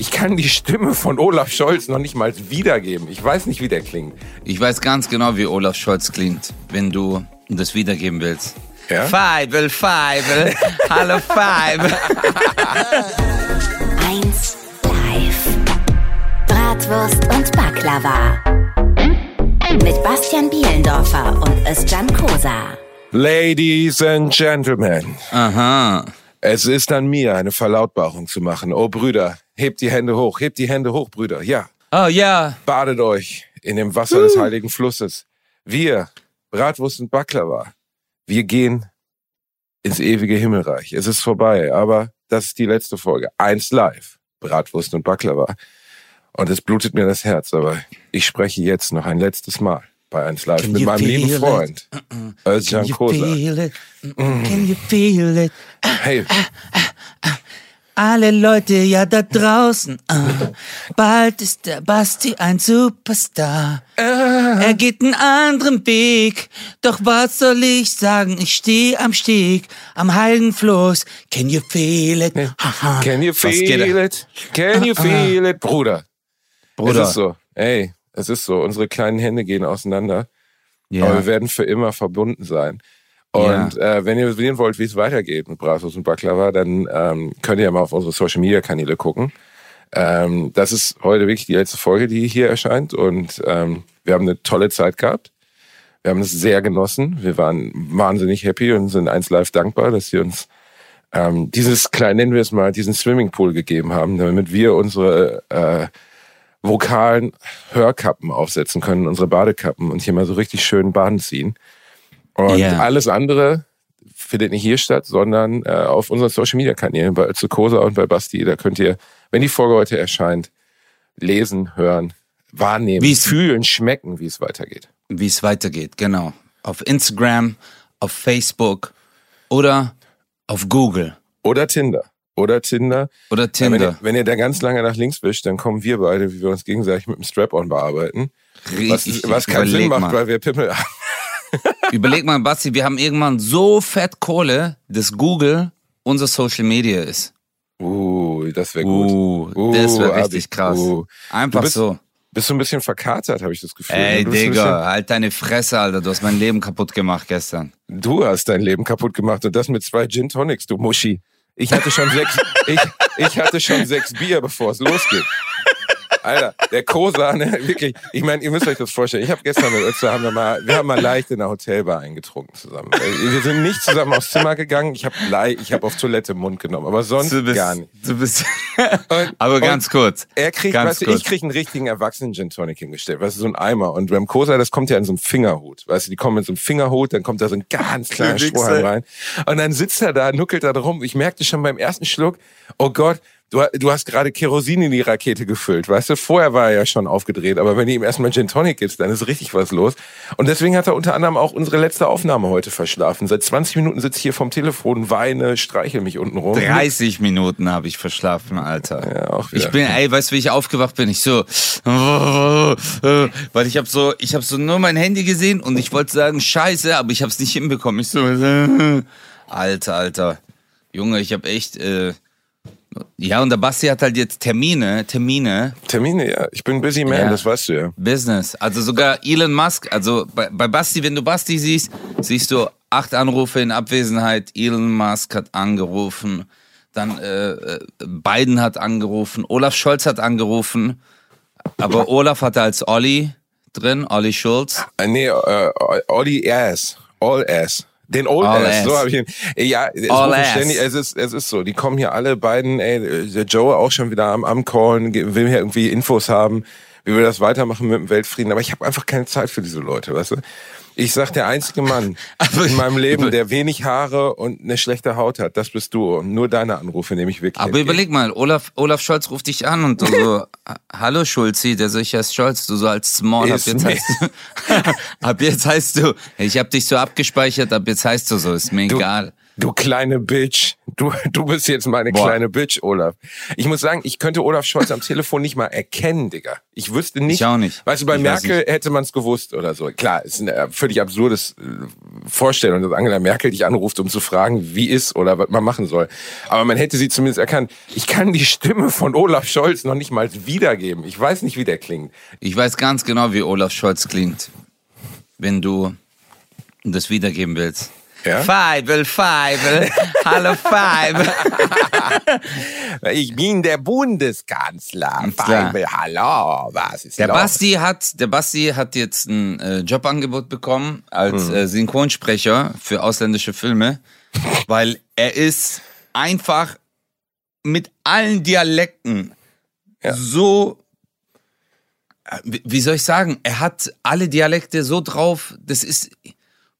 Ich kann die Stimme von Olaf Scholz noch nicht mal wiedergeben. Ich weiß nicht, wie der klingt. Ich weiß ganz genau, wie Olaf Scholz klingt, wenn du das wiedergeben willst. Ja? Feibel, Feibel, hallo Feibel. Eins live. Bratwurst und Baklava. Mit Bastian Bielendorfer und Özcan Kosa. Ladies and Gentlemen, Aha. es ist an mir, eine Verlautbarung zu machen. Oh Brüder, hebt die Hände hoch, hebt die Hände hoch, Brüder. Ja, Oh ja. badet euch in dem Wasser des heiligen Flusses. Wir, Bratwurst und Baklava, wir gehen ins ewige Himmelreich. Es ist vorbei, aber das ist die letzte Folge. Eins live, Bratwurst und Baklava. Und es blutet mir das Herz, aber ich spreche jetzt noch ein letztes Mal bei Eins live Can mit meinem lieben feel it? Freund, Özcan you Kosa. feel it? Can you feel it? Hey, Alle Leute ja da draußen. ah, bald ist der Basti ein Superstar. Er geht einen anderen Weg. Doch was soll ich sagen? Ich stehe am Steg, am heiligen Fluss. Can you feel it? Haha. can you feel it? Can you feel it? Bruder, Bruder. es ist so. Ey, es ist so. Unsere kleinen Hände gehen auseinander. Ja. Aber wir werden für immer verbunden sein. Und äh, wenn ihr sehen wollt, wie es weitergeht mit Bratwurst und Baklava, dann ähm, könnt ihr ja mal auf unsere Social Media Kanäle gucken. Ähm, das ist heute wirklich die letzte Folge, die hier erscheint. Und ähm, wir haben eine tolle Zeit gehabt. Wir haben es sehr genossen. Wir waren wahnsinnig happy und sind eins live dankbar, dass sie uns ähm, dieses klein, nennen wir es mal, diesen Swimmingpool gegeben haben, damit wir unsere äh, vokalen Hörkappen aufsetzen können, unsere Badekappen und hier mal so richtig schön baden ziehen. Und Ja. alles andere findet nicht hier statt, sondern äh, auf unseren Social Media Kanälen bei Zukosa und bei Basti. Da könnt ihr, wenn die Folge heute erscheint, lesen, hören, wahrnehmen, Wie es- fühlen, schmecken, wie es weitergeht. Wie es weitergeht, genau. Auf Instagram, auf Facebook oder auf Google Oder Tinder. Oder Tinder. oder Wenn Tinder. ihr, wenn ihr da ganz lange nach links wischt, dann kommen wir beide, wie wir uns gegenseitig mit dem Strap-on bearbeiten. Was, Ich- was keinen Sinn macht, mal. weil wir Pimmel haben. Überleg mal, Basti, wir haben irgendwann so fett Kohle, dass Google unser Social Media ist. Uh, das wäre gut. Uh, das wäre Abi, richtig krass. uh. Einfach bist- so. Bist du ein bisschen verkatert, habe ich das Gefühl. Ey, ein Digga, halt deine Fresse, Alter. Du hast mein Leben kaputt gemacht gestern. Du hast dein Leben kaputt gemacht und das mit zwei Gin Tonics, du Muschi. Ich hatte schon sechs, ich, ich hatte schon sechs Bier, bevor es losgeht. Alter, der Kosa, ne, wirklich. Ich meine, ihr müsst euch das vorstellen. Ich habe gestern mit Ötzer, haben wir mal, wir haben mal leicht in der Hotelbar eingetrunken zusammen. Wir sind nicht zusammen aufs Zimmer gegangen. Ich habe ich habe auf Toilette im Mund genommen, aber sonst gar nicht. Du bist. Und- Aber ganz kurz. Er kriegt, Ganz weißt du, kurz. ich krieg einen richtigen Erwachsenen Gin Tonic hingestellt, weißt du, so ein Eimer. Und beim Kosa, das kommt ja in so einem Fingerhut, weißt du, die kommen in so einem Fingerhut, dann kommt da so ein ganz kleiner. Strohhalm rein. Und dann sitzt er da, nuckelt da drum. Ich merkte schon beim ersten Schluck, oh Gott, du, du hast gerade Kerosin in die Rakete gefüllt, weißt du. Vorher war er ja schon aufgedreht, aber wenn du ihm erstmal Gin Tonic gibst, dann ist richtig was los. Und deswegen hat er unter anderem auch unsere letzte Aufnahme heute verschlafen. Seit 20 Minuten sitze ich hier vom Telefon, weine, streichel mich unten rum. 30 Minuten habe ich verschlafen, Alter. Ja, auch wieder. Ich bin, ey, weißt du, wie ich aufgewacht bin? Ich so, weil ich habe so, ich habe so nur mein Handy gesehen und ich wollte sagen Scheiße, aber ich habe es nicht hinbekommen. Ich so, Alter, Alter, Junge, ich habe echt, äh, ja und der Basti hat halt jetzt Termine, Termine, Termine, ja. Ich bin busy man, Ja. das weißt du ja. Business. Also sogar Elon Musk, also bei, bei Basti, wenn du Basti siehst, siehst du acht Anrufe in Abwesenheit. Elon Musk hat angerufen, dann äh, äh, Biden hat angerufen, Olaf Scholz hat angerufen, aber Olaf hatte als Olli drin, Olli Schulz. Äh, Nee, äh, Olli Ass. All Ass. Den Old All Ass, Ass. so habe ich ihn. Ja, es, ständig, es, ist, es ist so. Die kommen hier alle beiden, ey, der Joe auch schon wieder am, am Callen, will hier irgendwie Infos haben, wie wir das weitermachen mit dem Weltfrieden. Aber ich habe einfach keine Zeit für diese Leute, weißt du? Ich sag, der einzige Mann in meinem Leben, der wenig Haare und eine schlechte Haut hat, das bist du. Und nur deine Anrufe nehme ich wirklich Aber entgegen. überleg mal, Olaf, Olaf Scholz ruft dich an und du so, hallo Schulzi, der so, ich heißt Scholz, du so als Small, ab jetzt heißt du, ab jetzt heißt du, ich hab dich so abgespeichert, ab jetzt heißt du so, ist mir Du- egal. Du kleine Bitch. Du, du bist jetzt meine Boah. kleine Bitch, Olaf. Ich muss sagen, ich könnte Olaf Scholz am Telefon nicht mal erkennen, Digga. Ich wüsste nicht. Ich auch nicht. Weißt du, bei Ich Merkel hätte man es gewusst oder so. Klar, ist eine völlig absurdes äh, Vorstellung, dass Angela Merkel dich anruft, um zu fragen, wie ist oder was man machen soll. Aber man hätte sie zumindest erkannt. Ich kann die Stimme von Olaf Scholz noch nicht mal wiedergeben. Ich weiß nicht, wie der klingt. Ich weiß ganz genau, wie Olaf Scholz klingt, wenn du das wiedergeben willst. Ja? Feibel, Feibel, hallo Feibel. Ich bin der Bundeskanzler. Feibel, hallo, was ist Der los? Basti hat, der Basti hat jetzt ein äh, Jobangebot bekommen als Hm. äh, Synchronsprecher für ausländische Filme, weil er ist einfach mit allen Dialekten Ja. so, äh, wie wie soll ich sagen, er hat alle Dialekte so drauf, das ist,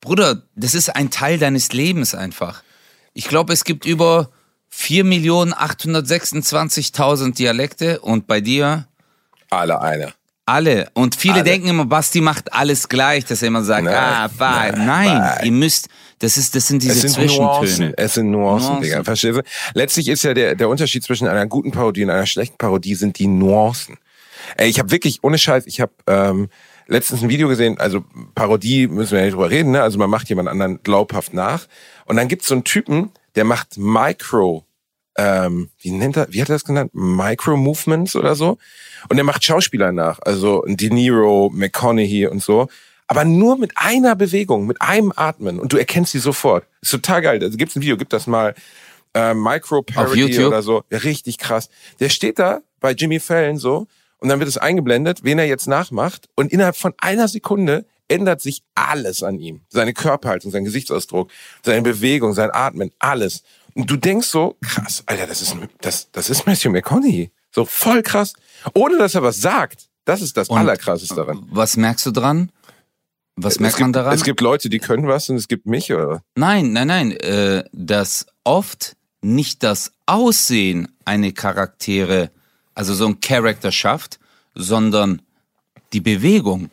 Bruder, das ist ein Teil deines Lebens einfach. Ich glaube, es gibt über 4.826.000 Dialekte und bei dir Alle eine. alle. Und viele Alle. denken immer, Basti macht alles gleich, dass er immer sagt, Nein, ah, fein. nein, Nein, ihr müsst, das ist, das sind diese Es sind Nuancen. Zwischentöne. Es sind Nuancen, Nuancen. Digga. Verstehst du? Letztlich ist ja der, der Unterschied zwischen einer guten Parodie und einer schlechten Parodie sind die Nuancen. Ey, ich habe wirklich, ohne Scheiß, ich habe ähm, letztens ein Video gesehen, also Parodie müssen wir ja nicht drüber reden, ne? Also man macht jemand anderen glaubhaft nach. Und dann gibt's so einen Typen, der macht Micro, ähm, wie nennt er, wie hat er das genannt? Micro-Movements oder so. Und der macht Schauspieler nach, also De Niro, McConaughey und so. Aber nur mit einer Bewegung, mit einem Atmen. Und du erkennst sie sofort. Ist total geil. Also gibt's ein Video, gibt das mal äh, Micro Parody oder so. Ja, richtig krass. Der steht da bei Jimmy Fallon so und dann wird es eingeblendet, wen er jetzt nachmacht. Und innerhalb von einer Sekunde ändert sich alles an ihm. Seine Körperhaltung, sein Gesichtsausdruck, seine Bewegung, sein Atmen, alles. Und du denkst so, krass, Alter, das ist, das, das ist Matthew McConaughey. So voll krass. Ohne dass er was sagt. Das ist das Und- Allerkrasseste daran. Was merkst du dran? Was Es merkt gibt, man daran? Es gibt Leute, die können was und es gibt mich, oder? nein, nein, nein, äh, dass oft nicht das Aussehen eine Charaktere, also so ein Charakter schafft, sondern die Bewegung.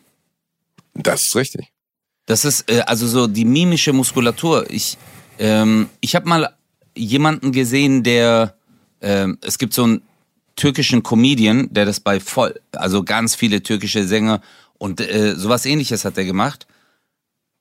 Das ist richtig. Das ist äh, also so die mimische Muskulatur. Ich, ähm, ich habe mal jemanden gesehen, der ähm, es gibt so einen türkischen Comedian, der das bei voll, also ganz viele türkische Sänger und äh, sowas ähnliches hat er gemacht.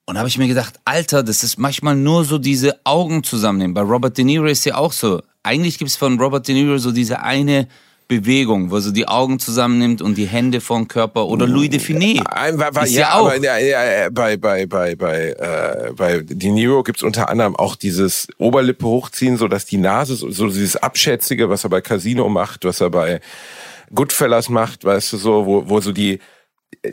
Und habe ich mir gedacht, Alter, das ist manchmal nur so diese Augen zusammennehmen. Bei Robert De Niro ist ja auch so. Eigentlich gibt's von Robert De Niro so diese eine Bewegung, wo so die Augen zusammennimmt und die Hände vom Körper. Oder Louis de Finet. Ein- war, war, Ist ja, ja auch. aber ja, ja, bei bei bei bei äh, bei De Niro gibt's unter anderem auch dieses Oberlippe hochziehen, so dass die Nase so, so dieses abschätzige, was er bei Casino macht, was er bei Goodfellas macht, weißt du so, wo wo so die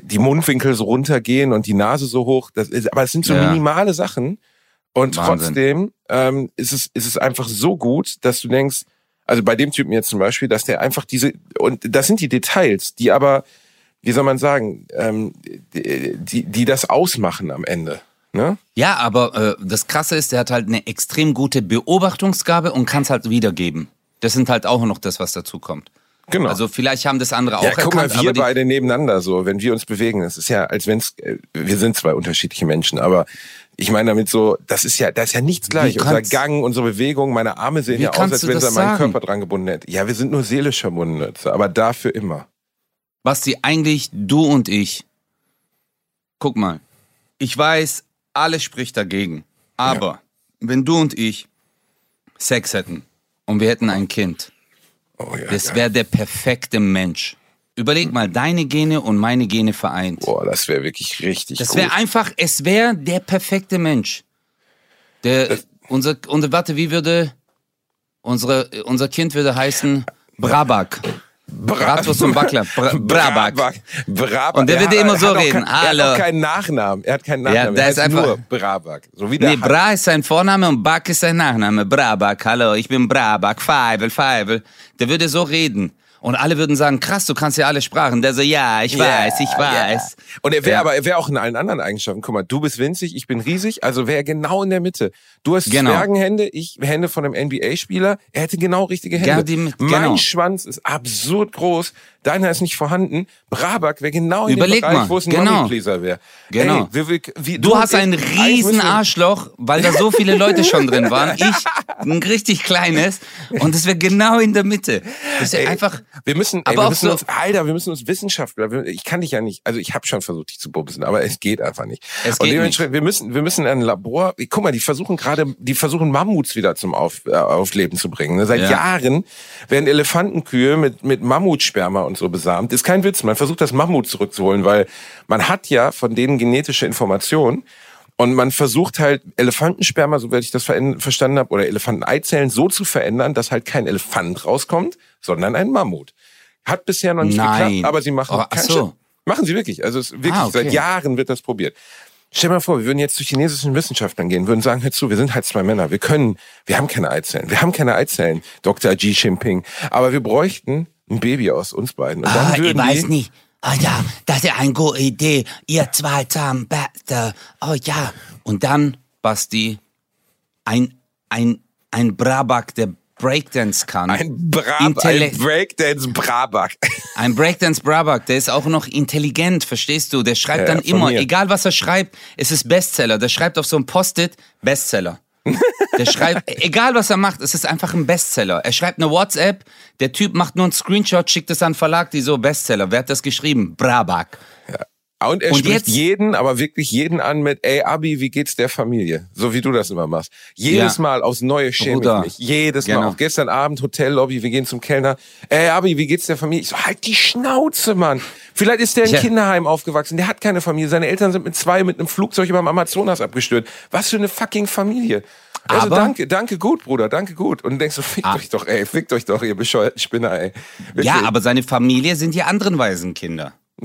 die Mundwinkel so runtergehen und die Nase so hoch. Das ist, aber es sind so minimale Sachen und Wahnsinn. trotzdem ähm, ist es ist es einfach so gut, dass du denkst, also bei dem Typen jetzt zum Beispiel, dass der einfach diese und das sind die Details, die aber wie soll man sagen, ähm, die, die, das ausmachen am Ende. Ne? Ja, aber äh, das Krasse ist, der hat halt eine extrem gute Beobachtungsgabe und kann es halt wiedergeben. Das sind halt auch noch das, was dazu kommt. Genau. Also vielleicht haben das andere auch ja, guck mal, erkannt, wir aber beide nebeneinander so, wenn wir uns bewegen, das ist ja, als wenn's, äh, wir sind zwei unterschiedliche Menschen, aber ich meine damit so, das ist ja, das ist ja nichts gleich. Unser Gang, unsere Bewegung, meine Arme sehen ja aus, als wenn sie an meinen? Körper dran gebunden hätten. Ja, wir sind nur seelisch verbunden, aber dafür immer. Basti, eigentlich du und ich. Guck mal, ich weiß, alles spricht dagegen. Aber wenn du und ich Sex hätten und wir hätten ein Kind, Oh ja. das wäre der perfekte Mensch. Überleg mal, deine Gene und meine Gene vereint. Boah, das wäre wirklich richtig Das wäre einfach, es wäre der perfekte Mensch. Der, unser, unser, warte, wie würde, unsere, unser Kind würde heißen Brabak. Bratwurst und Backler. Bra Brabak. Brabak. Und der Er hat- immer so reden. Kein, er hat Hallo. auch keinen Nachnamen. Er hat keinen Ja, Nachnamen. der er ist einfach- nur Brabak. So wie der Nee, Bra ist sein Vorname und Bak ist sein Nachname. Brabak, hallo, ich bin Brabak, Feibel, Feibel. Der würde so reden. Und alle würden sagen, krass, du kannst ja alle Sprachen. Der so, ja, ich weiß, ich weiß. Und er wäre Ja. aber, er wäre auch in allen anderen Eigenschaften. Guck mal, du bist winzig, ich bin riesig, also wäre er genau in der Mitte. Du hast Genau. Zwergenhände, ich Hände von einem NBA-Spieler. Er hätte genau richtige Hände. Ja, die mit- mein genau. Schwanz ist absurd groß, deiner ist nicht vorhanden. Brabak wäre genau in Überleg dem Bereich, mal, wo es ein genau. Mommy-Pleaser wäre. Genau. Ey, wir, wir, wie, Du und hast ein riesen Arschloch, weil da so viele Leute schon drin waren. Ich ein richtig kleines und es wäre genau in der Mitte. Das ist Ey, einfach. Wir müssen, ey, Aber wir müssen so- uns, Alter, wir müssen uns Wissenschaftler, ich kann dich ja nicht, also ich habe schon versucht, dich zu bumsen, aber es geht einfach nicht. Es Und geht dementsprechend, wir müssen, wir müssen ein Labor, guck mal, die versuchen gerade, die versuchen Mammuts wieder zum Auf, äh, Aufleben zu bringen. ne? Seit Ja. Jahren werden Elefantenkühe mit, mit Mammutsperma und so besamt. Ist kein Witz, man versucht das Mammut zurückzuholen, weil man hat ja von denen genetische Informationen. Und man versucht halt Elefantensperma, soweit ich das verstanden habe, oder Elefanteneizellen so zu verändern, dass halt kein Elefant rauskommt, sondern ein Mammut. Hat bisher noch nicht Nein. geklappt, aber sie machen Oh, keinen so. Machen sie wirklich. Also es ist wirklich Ah, okay. seit Jahren wird das probiert. Stell dir mal vor, wir würden jetzt zu chinesischen Wissenschaftlern gehen, würden sagen, hör zu, wir sind halt zwei Männer, wir können, wir haben keine Eizellen, wir haben keine Eizellen, Dr. Xi Jinping, aber wir bräuchten ein Baby aus uns beiden. Und dann Ah, ich weiß nicht. Ah ja, das ist eine gute Idee. Ihr zwei zusammen, beste. Oh ja. Und dann, Basti, ein, ein, ein Brabak, der Breakdance kann. ein, Intelle- ein Breakdance Brabak. Ein Breakdance Brabak, der ist auch noch intelligent, verstehst du? Der schreibt Ja, dann immer, mir. egal was er schreibt, es ist Bestseller. Der schreibt auf so ein Post-it Bestseller. Der schreibt, egal was er macht, es ist einfach ein Bestseller. Er schreibt eine WhatsApp, der Typ macht nur einen Screenshot, schickt es an den Verlag, die so Bestseller. Wer hat das geschrieben? Brabak. Und er Und spricht jetzt- jeden, aber wirklich jeden an mit, ey Abi, wie geht's der Familie? So wie du das immer machst. Jedes Ja. Mal aufs Neue schäme Bruder. ich mich. Jedes Mal. Genau. Auch gestern Abend Hotellobby, wir gehen zum Kellner. Ey Abi, wie geht's der Familie? Ich so, halt die Schnauze, Mann. Vielleicht ist der im Ja. Kinderheim aufgewachsen. Der hat keine Familie. Seine Eltern sind mit zwei mit einem Flugzeug über dem Amazonas abgestürzt. Was für eine fucking Familie. Also Aber- danke, danke gut, Bruder, danke gut. Und du denkst so, fickt Ah. euch doch, ey, fickt euch doch, ihr bescheuerten Spinner, ey. Wirklich. Ja, aber seine Familie sind die anderen Waisenkinder.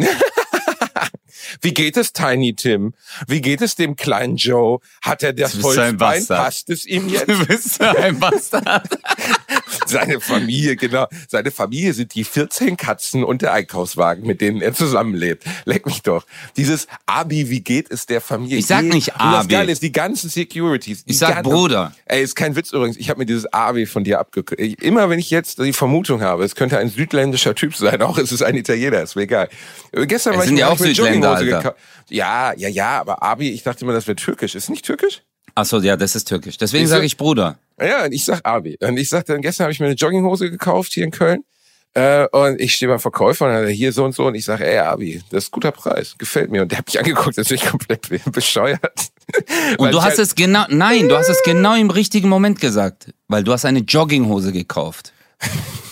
Wie geht es Tiny Tim? Wie geht es dem kleinen Joe? Hat er das Holzbein? Passt es ihm jetzt? Du bist ein Bastard. Seine Familie, genau. Seine Familie sind die 14 Katzen und der Einkaufswagen, mit denen er zusammenlebt. Leck mich doch. Dieses Abi, wie geht es der Familie? Ich sag nicht Und das Abi. Geile ist, die ganzen Securities. Ich sag ganzen- Bruder. Ey, ist kein Witz übrigens. Ich habe mir dieses Abi von dir abgekürzt. Immer wenn ich jetzt die Vermutung habe, es könnte ein südländischer Typ sein, auch ist es ein Italiener, ist mir egal. Äh, Gestern Es war ich sind ja auch Südländer, Alter. gekauft. Ja, ja, ja, aber Abi, ich dachte immer, das wäre türkisch. Ist nicht türkisch? Achso, ja, das ist türkisch. Deswegen sage ich Bruder. Ja, und ich sag Abi. Und ich sagte, gestern habe ich mir eine Jogginghose gekauft hier in Köln. Äh, und ich stehe beim Verkäufer und er hier so und so und ich sage, ey Abi, das ist guter Preis, gefällt mir. Und der hat mich angeguckt, als wäre ich komplett bescheuert. Und du hast halt- es genau, nein, du hast es genau im richtigen Moment gesagt, weil du hast eine Jogginghose gekauft.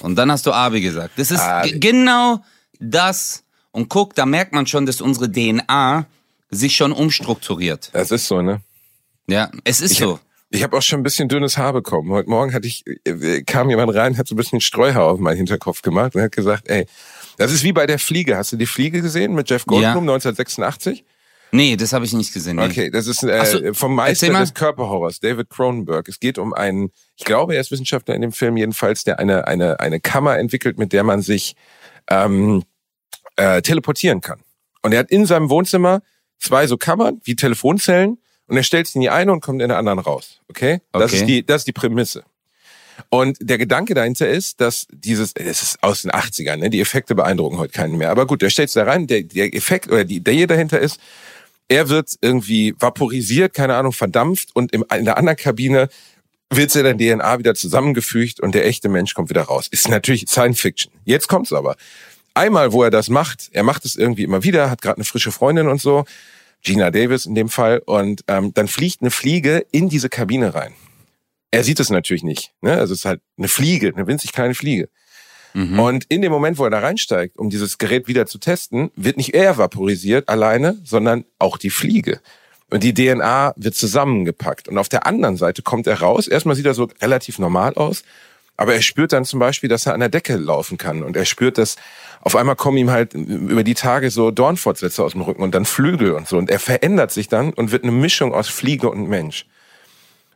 Und dann hast du Abi gesagt. Das ist genau das. Und guck, da merkt man schon, dass unsere DNA sich schon umstrukturiert. Das ist so, ne? Ja, es ist so. Ich habe auch schon ein bisschen dünnes Haar bekommen. Heute Morgen hatte ich, äh, kam jemand rein, hat so ein bisschen Streuhaar auf meinen Hinterkopf gemacht und hat gesagt, ey, das ist wie bei der Fliege. Hast du die Fliege gesehen mit Jeff Goldblum Ja. 1986? Nee, das habe ich nicht gesehen. Nee. Okay, das ist äh, so, vom Meister des Körperhorrors, David Cronenberg. Es geht um einen, ich glaube, er ist Wissenschaftler in dem Film jedenfalls, der eine eine eine Kammer entwickelt, mit der man sich ähm, äh, teleportieren kann. Und er hat in seinem Wohnzimmer zwei so Kammern wie Telefonzellen und er stellt sie in die eine und kommt in der anderen raus. Okay, das Okay. ist die das ist die Prämisse. Und der Gedanke dahinter ist, dass dieses, es ist aus den 80ern, ne? die Effekte beeindrucken heute keinen mehr. Aber gut, der stellt da rein, der, der Effekt oder die Idee dahinter ist, er wird irgendwie vaporisiert, keine Ahnung, verdampft und im, in der anderen Kabine wird seine DNA wieder zusammengefügt und der echte Mensch kommt wieder raus. Ist natürlich Science Fiction. Jetzt kommt's aber. Einmal, wo er das macht, er macht es irgendwie immer wieder, hat gerade eine frische Freundin und so, Gina Davis in dem Fall, und ähm, dann fliegt eine Fliege in diese Kabine rein. Er sieht es natürlich nicht. Ne? Also es ist halt eine Fliege, eine winzig kleine Fliege. Mhm. Und in dem Moment, wo er da reinsteigt, um dieses Gerät wieder zu testen, wird nicht er vaporisiert alleine, sondern auch die Fliege. Und die DNA wird zusammengepackt. Und auf der anderen Seite kommt er raus. Erstmal sieht er so relativ normal aus. Aber er spürt dann zum Beispiel, dass er an der Decke laufen kann. Und er spürt, dass auf einmal kommen ihm halt über die Tage so Dornfortsätze aus dem Rücken und dann Flügel und so. Und er verändert sich dann und wird eine Mischung aus Fliege und Mensch.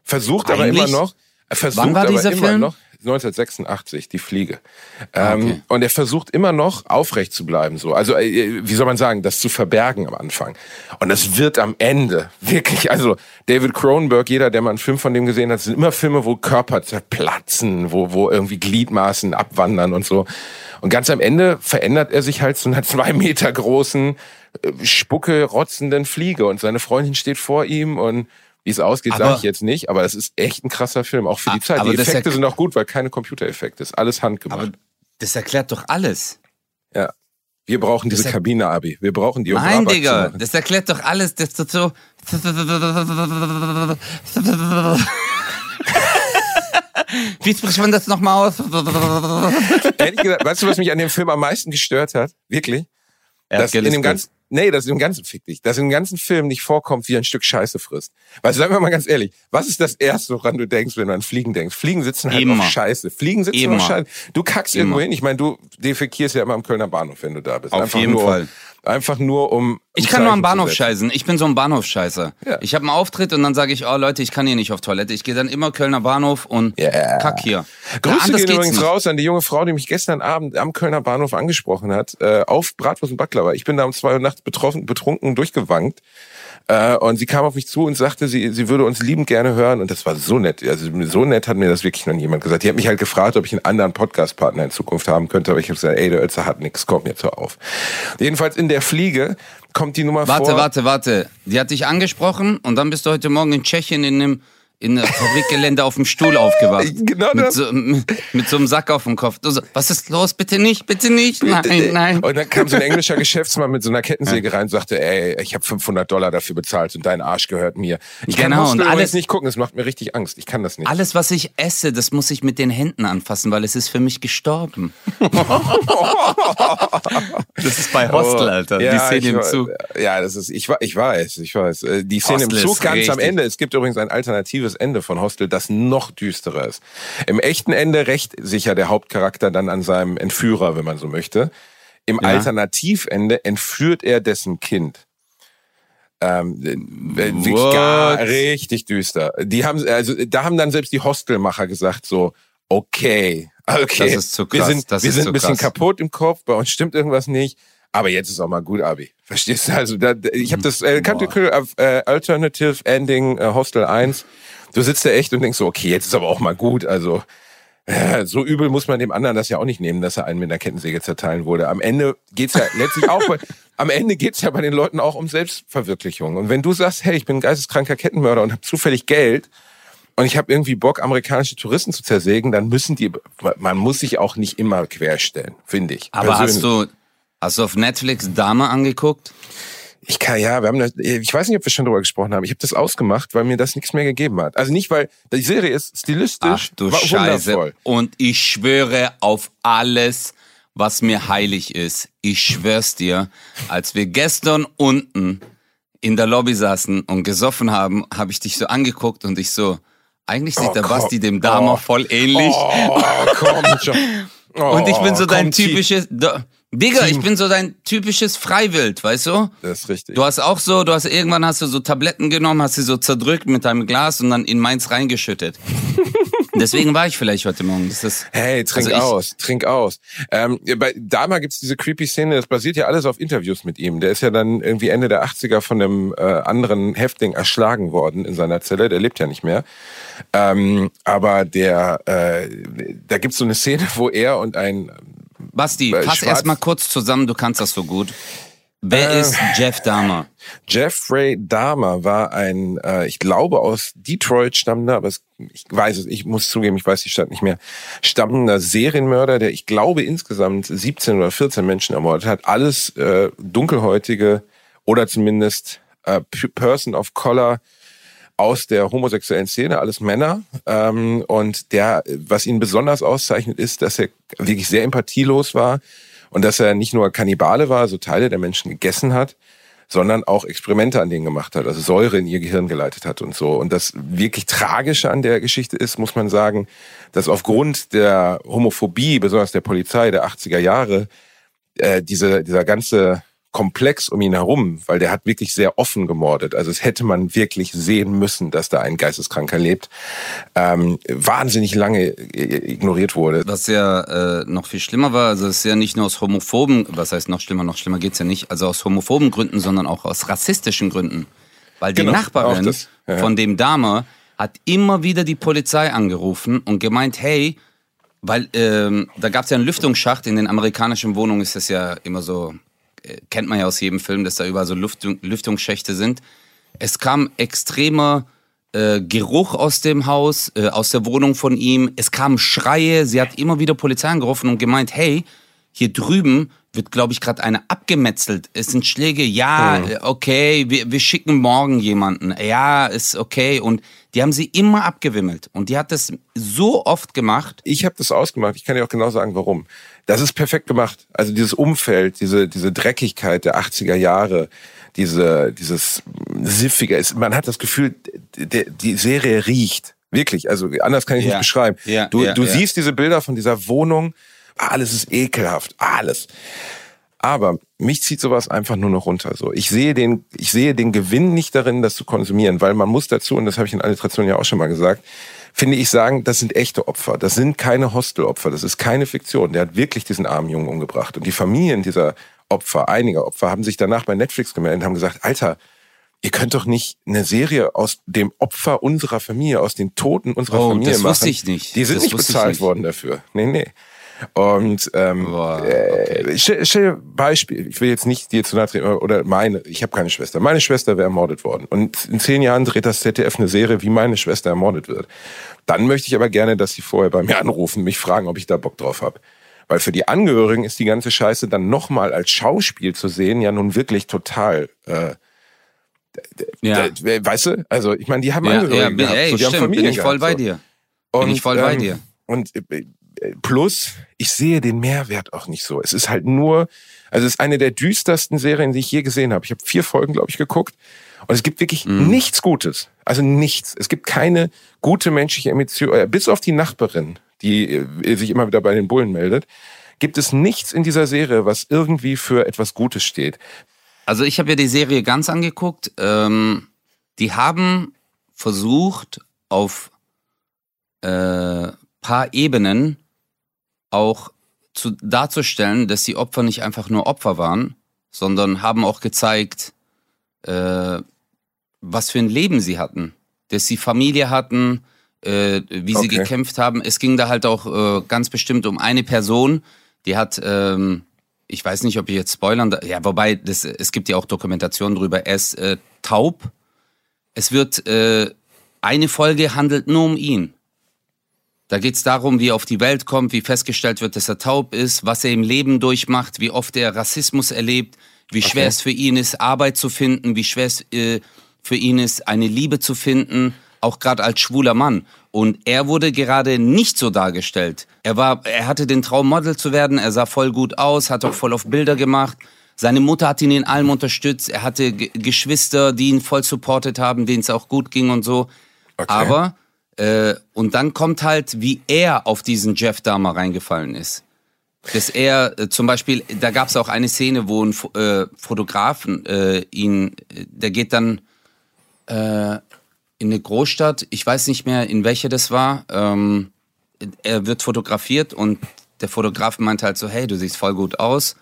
Versucht aber immer Eigentlich- noch, er versucht Wann war aber dieser immer Film? noch, 1986, die Fliege. Ähm, okay. Und er versucht immer noch aufrecht zu bleiben, so. Also, äh, wie soll man sagen, das zu verbergen am Anfang. Und es wird am Ende wirklich, also David Cronenberg, jeder, der mal einen Film von dem gesehen hat, sind immer Filme, wo Körper zerplatzen, wo, wo irgendwie Gliedmaßen abwandern und so. Und ganz am Ende verändert er sich halt zu einer zwei Meter großen, äh, spucke, rotzenden Fliege und seine Freundin steht vor ihm und wie es ausgeht, sage ich jetzt nicht, aber das ist echt ein krasser Film, auch für die Zeit. Die Effekte sind auch gut, weil keine Computereffekte ist, alles handgemacht. Aber das erklärt doch alles. Ja. Wir brauchen diese Kabine, Abi. Wir brauchen die, um Nein, Digga, das erklärt doch alles. Das ist so. Wie spricht man das nochmal aus? Ehrlich gesagt, weißt du, was mich an dem Film am meisten gestört hat? Wirklich? Dass in dem ganzen, Nee, das ist im ganzen fick dich. Dass im ganzen Film nicht vorkommt, wie er ein Stück Scheiße frisst. Weil sagen wir mal ganz ehrlich, was ist das erste, woran du denkst, wenn du an Fliegen denkst? Fliegen sitzen halt immer. auf Scheiße. Fliegen sitzen immer. auf Scheiße. Du kackst immer. irgendwo hin. Ich meine, du defekierst ja immer am Kölner Bahnhof, wenn du da bist. Auf Einfach jeden Fall. Einfach nur um. Ich kann nur am Bahnhof scheißen. Ich bin so ein Bahnhofscheißer. Ja. Ich habe einen Auftritt und dann sage ich, oh Leute, ich kann hier nicht auf Toilette. Ich gehe dann immer Kölner Bahnhof und yeah. kack hier. Grüße ja, gehen übrigens nicht. raus an die junge Frau, die mich gestern Abend am Kölner Bahnhof angesprochen hat, äh, auf Bratwurst und Baklava. Ich bin da um zwei Uhr nachts betroffen, betrunken durchgewankt. Äh, und sie kam auf mich zu und sagte, sie, sie würde uns liebend gerne hören. Und das war so nett. Also so nett hat mir das wirklich noch niemand gesagt. Die hat mich halt gefragt, ob ich einen anderen Podcast-Partner in Zukunft haben könnte. Aber ich habe gesagt, ey, der Ötzer hat nichts, kommt jetzt hör auf. Jedenfalls in der Fliege kommt die Nummer warte, vor. Warte, warte, warte. Die hat dich angesprochen und dann bist du heute Morgen in Tschechien in einem in der Fabrikgelände auf dem Stuhl aufgewacht. Genau mit so, mit so einem Sack auf dem Kopf. So, was ist los? Bitte nicht, bitte nicht. Nein, nein. Und dann kam so ein englischer Geschäftsmann mit so einer Kettensäge rein und sagte, ey, ich habe 500 Dollar dafür bezahlt und dein Arsch gehört mir. Ich kann genau, und alles nicht gucken, es macht mir richtig Angst. Ich kann das nicht. Alles, was ich esse, das muss ich mit den Händen anfassen, weil es ist für mich gestorben. das ist bei Hostel, oh, Alter. Ja, die Szene im Zug. Ja, das ist, ich, ich weiß, ich weiß. Äh, die Szene Hostel im Zug ganz richtig. am Ende. Es gibt übrigens ein alternatives düsteres Ende von Hostel, das noch düsterer ist. Im echten Ende rächt sich ja der Hauptcharakter dann an seinem Entführer, wenn man so möchte. Im ja. Alternativende entführt er dessen Kind. Ähm, wirklich gar richtig düster. Die haben, also da haben dann selbst die Hostelmacher gesagt so, okay, okay, das ist zu krass. wir sind, das wir sind ein bisschen krass. kaputt im Kopf, bei uns stimmt irgendwas nicht. Aber jetzt ist auch mal gut, Abi. Verstehst du? Also da, ich habe das äh, Country äh, Alternative Ending äh, Hostel 1 du sitzt da echt und denkst so, okay, jetzt ist aber auch mal gut. Also äh, so übel muss man dem anderen das ja auch nicht nehmen, dass er einen mit einer Kettensäge zerteilen wurde. Am Ende geht's ja letztlich auch bei, am Ende geht's ja bei den Leuten auch um Selbstverwirklichung. Und wenn du sagst, hey, ich bin ein geisteskranker Kettenmörder und habe zufällig Geld und ich habe irgendwie Bock, amerikanische Touristen zu zersägen, dann müssen die, man muss sich auch nicht immer querstellen, finde ich. Aber persönlich. hast du, hast du auf Netflix Dame angeguckt? Ich kann ja, wir haben das, ich weiß nicht, ob wir schon drüber gesprochen haben. Ich habe das ausgemacht, weil mir das nichts mehr gegeben hat. Also nicht, weil die Serie ist stilistisch Ach, du Scheiße. Wundervoll. Und ich schwöre auf alles, was mir heilig ist. Ich schwör's dir, als wir gestern unten in der Lobby saßen und gesoffen haben, habe ich dich so angeguckt und ich so, eigentlich sieht oh, der komm. Basti dem Dama oh. voll ähnlich. Oh, komm schon. und ich bin so dein typisches. Digga, ich bin so dein typisches Freiwild, weißt du? Das ist richtig. Du hast auch so, du hast irgendwann hast du so Tabletten genommen, hast sie so zerdrückt mit deinem Glas und dann in meins reingeschüttet. Deswegen war ich vielleicht heute Morgen. Hey, trink also aus, trink aus. Ähm, bei Dama gibt's diese creepy Szene, das basiert ja alles auf Interviews mit ihm. Der ist ja dann irgendwie Ende der 80er von einem äh, anderen Häftling erschlagen worden in seiner Zelle. Der lebt ja nicht mehr. Ähm, aber der, äh, da gibt's so eine Szene, wo er und ein Basti, fass erstmal kurz zusammen, du kannst das so gut. Wer äh, ist Jeff Dahmer? Jeffrey Dahmer war ein, äh, ich glaube aus Detroit stammender, aber es, ich weiß es, ich muss zugeben, ich weiß die Stadt nicht mehr, stammender Serienmörder, der ich glaube insgesamt 17 oder 14 Menschen ermordet hat. Alles äh, dunkelhäutige oder zumindest äh, Person of Color aus der homosexuellen Szene, alles Männer. Ähm, und der, was ihn besonders auszeichnet, ist, dass er wirklich sehr empathielos war und dass er nicht nur Kannibale war, so Teile der Menschen gegessen hat, sondern auch Experimente an denen gemacht hat, also Säure in ihr Gehirn geleitet hat und so. Und das wirklich Tragische an der Geschichte ist, muss man sagen, dass aufgrund der Homophobie, besonders der Polizei der 80er Jahre, äh, diese, dieser ganze Komplex um ihn herum, weil der hat wirklich sehr offen gemordet. Also es hätte man wirklich sehen müssen, dass da ein Geisteskranker lebt, ähm, wahnsinnig lange ignoriert wurde. Was ja äh, noch viel schlimmer war, also es ist ja nicht nur aus homophoben, was heißt noch schlimmer, noch schlimmer geht's ja nicht, also aus homophoben Gründen, sondern auch aus rassistischen Gründen. Weil die Genau, Nachbarin das, ja. von dem Dame hat immer wieder die Polizei angerufen und gemeint, hey, weil ähm, da gab es ja einen Lüftungsschacht, in den amerikanischen Wohnungen ist das ja immer so, kennt man ja aus jedem Film, dass da überall so Lüftung, Lüftungsschächte sind. Es kam extremer äh, Geruch aus dem Haus, äh, aus der Wohnung von ihm. Es kamen Schreie. Sie hat immer wieder Polizei angerufen und gemeint, hey, hier drüben wird, glaube ich, gerade einer abgemetzelt. Es sind Schläge. Ja, äh, okay, wir, wir schicken morgen jemanden. Ja, ist okay. Und die haben sie immer abgewimmelt. Und die hat das so oft gemacht. Ich habe das ausgemacht. Ich kann dir auch genau sagen, warum. Das ist perfekt gemacht. Also dieses Umfeld, diese, diese Dreckigkeit der 80er Jahre, diese, dieses Siffige. Es, man hat das Gefühl, die, die Serie riecht. Wirklich. Also anders kann ich Ja. nicht beschreiben. Ja, du ja, du siehst diese Bilder von dieser Wohnung. Alles ist ekelhaft. Alles. Aber mich zieht sowas einfach nur noch runter. So, ich sehe den, ich sehe den Gewinn nicht darin, das zu konsumieren, weil man muss dazu, und das habe ich in Alliteration ja auch schon mal gesagt, finde ich sagen, das sind echte Opfer. Das sind keine Hostelopfer. Das ist keine Fiktion. Der hat wirklich diesen armen Jungen umgebracht. Und die Familien dieser Opfer, einiger Opfer, haben sich danach bei Netflix gemeldet und haben gesagt, Alter, ihr könnt doch nicht eine Serie aus dem Opfer unserer Familie, aus den Toten unserer Oh, Familie das machen. wusste ich nicht. Die sind Das nicht bezahlt nicht. worden dafür. Nee, nee. Und ähm, Boah, äh, stell, stell dir Beispiel, ich will jetzt nicht dir zu nahe treten, oder meine, ich habe keine Schwester. Meine Schwester wäre ermordet worden. Und in zehn Jahren dreht das ZDF eine Serie, wie meine Schwester ermordet wird. Dann möchte ich aber gerne, dass sie vorher bei mir anrufen, mich fragen, ob ich da Bock drauf habe. Weil für die Angehörigen ist die ganze Scheiße dann nochmal als Schauspiel zu sehen, ja nun wirklich total, äh, Ja, äh, weißt du? Also ich meine, die haben ja, Angehörige ja bin, gehabt, ey, so, die haben stimmt, bin Familien ich voll gehabt, bei so. dir. Bin ich voll bei dir. Und äh, äh, plus, ich sehe den Mehrwert auch nicht so. Es ist halt nur, also es ist eine der düstersten Serien, die ich je gesehen habe. Ich habe vier Folgen, glaube ich, geguckt. Und es gibt wirklich Mhm. nichts Gutes. Also nichts. Es gibt keine gute menschliche Emotion, äh, bis auf die Nachbarin, die äh, sich immer wieder bei den Bullen meldet, gibt es nichts in dieser Serie, was irgendwie für etwas Gutes steht. Also ich habe ja die Serie ganz angeguckt. Ähm, die haben versucht, auf äh, paar Ebenen auch zu, darzustellen, dass die Opfer nicht einfach nur Opfer waren, sondern haben auch gezeigt, äh, was für ein Leben sie hatten. Dass sie Familie hatten, äh, wie sie Okay. gekämpft haben. Es ging da halt auch äh, ganz bestimmt um eine Person, die hat, ähm, ich weiß nicht, ob ich jetzt spoilern darf, ja, wobei, das, es gibt ja auch Dokumentationen drüber, er ist äh, taub. Es wird, äh, eine Folge handelt nur um ihn. Da geht's darum, wie er auf die Welt kommt, wie festgestellt wird, dass er taub ist, was er im Leben durchmacht, wie oft er Rassismus erlebt, wie schwer es für ihn ist, Arbeit zu finden, wie schwer es äh, für ihn ist, eine Liebe zu finden, auch gerade als schwuler Mann. Und er wurde gerade nicht so dargestellt. Er war, er hatte den Traum, Model zu werden, er sah voll gut aus, hat auch voll auf Bilder gemacht. Seine Mutter hat ihn in allem unterstützt. Er hatte G Geschwister, die ihn voll supportet haben, denen es auch gut ging und so. Aber äh, und dann kommt halt, wie er auf diesen Jeff Dahmer reingefallen ist. Dass er äh, zum Beispiel, da gab es auch eine Szene, wo ein äh, Fotografen äh, ihn, äh, der geht dann in eine Großstadt, ich weiß nicht mehr, in welche das war. Ähm, er wird fotografiert und der Fotograf meint halt so, hey, du siehst voll gut aus.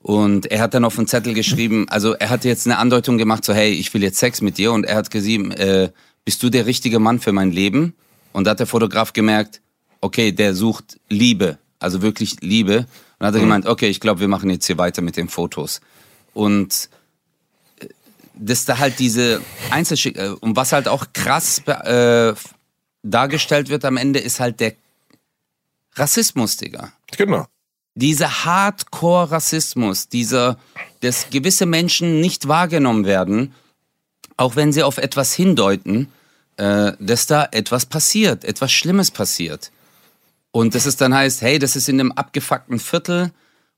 Und er hat dann auf den Zettel geschrieben, also er hat jetzt eine Andeutung gemacht, so hey, ich will jetzt Sex mit dir. Und er hat geschrieben, äh, bist du der richtige Mann für mein Leben? Und da hat der Fotograf gemerkt, okay, der sucht Liebe, also wirklich Liebe. Und dann hat er gemeint, okay, ich glaube, wir machen jetzt hier weiter mit den Fotos. Und äh, dass da halt diese Einzelschick äh, und was halt auch krass äh, dargestellt wird am Ende, ist halt der Rassismus, Digga Genau. dieser Hardcore-Rassismus, dieser, dass gewisse Menschen nicht wahrgenommen werden, auch wenn sie auf etwas hindeuten, äh, dass da etwas passiert, etwas Schlimmes passiert. Und dass es dann heißt, hey, das ist in einem abgefuckten Viertel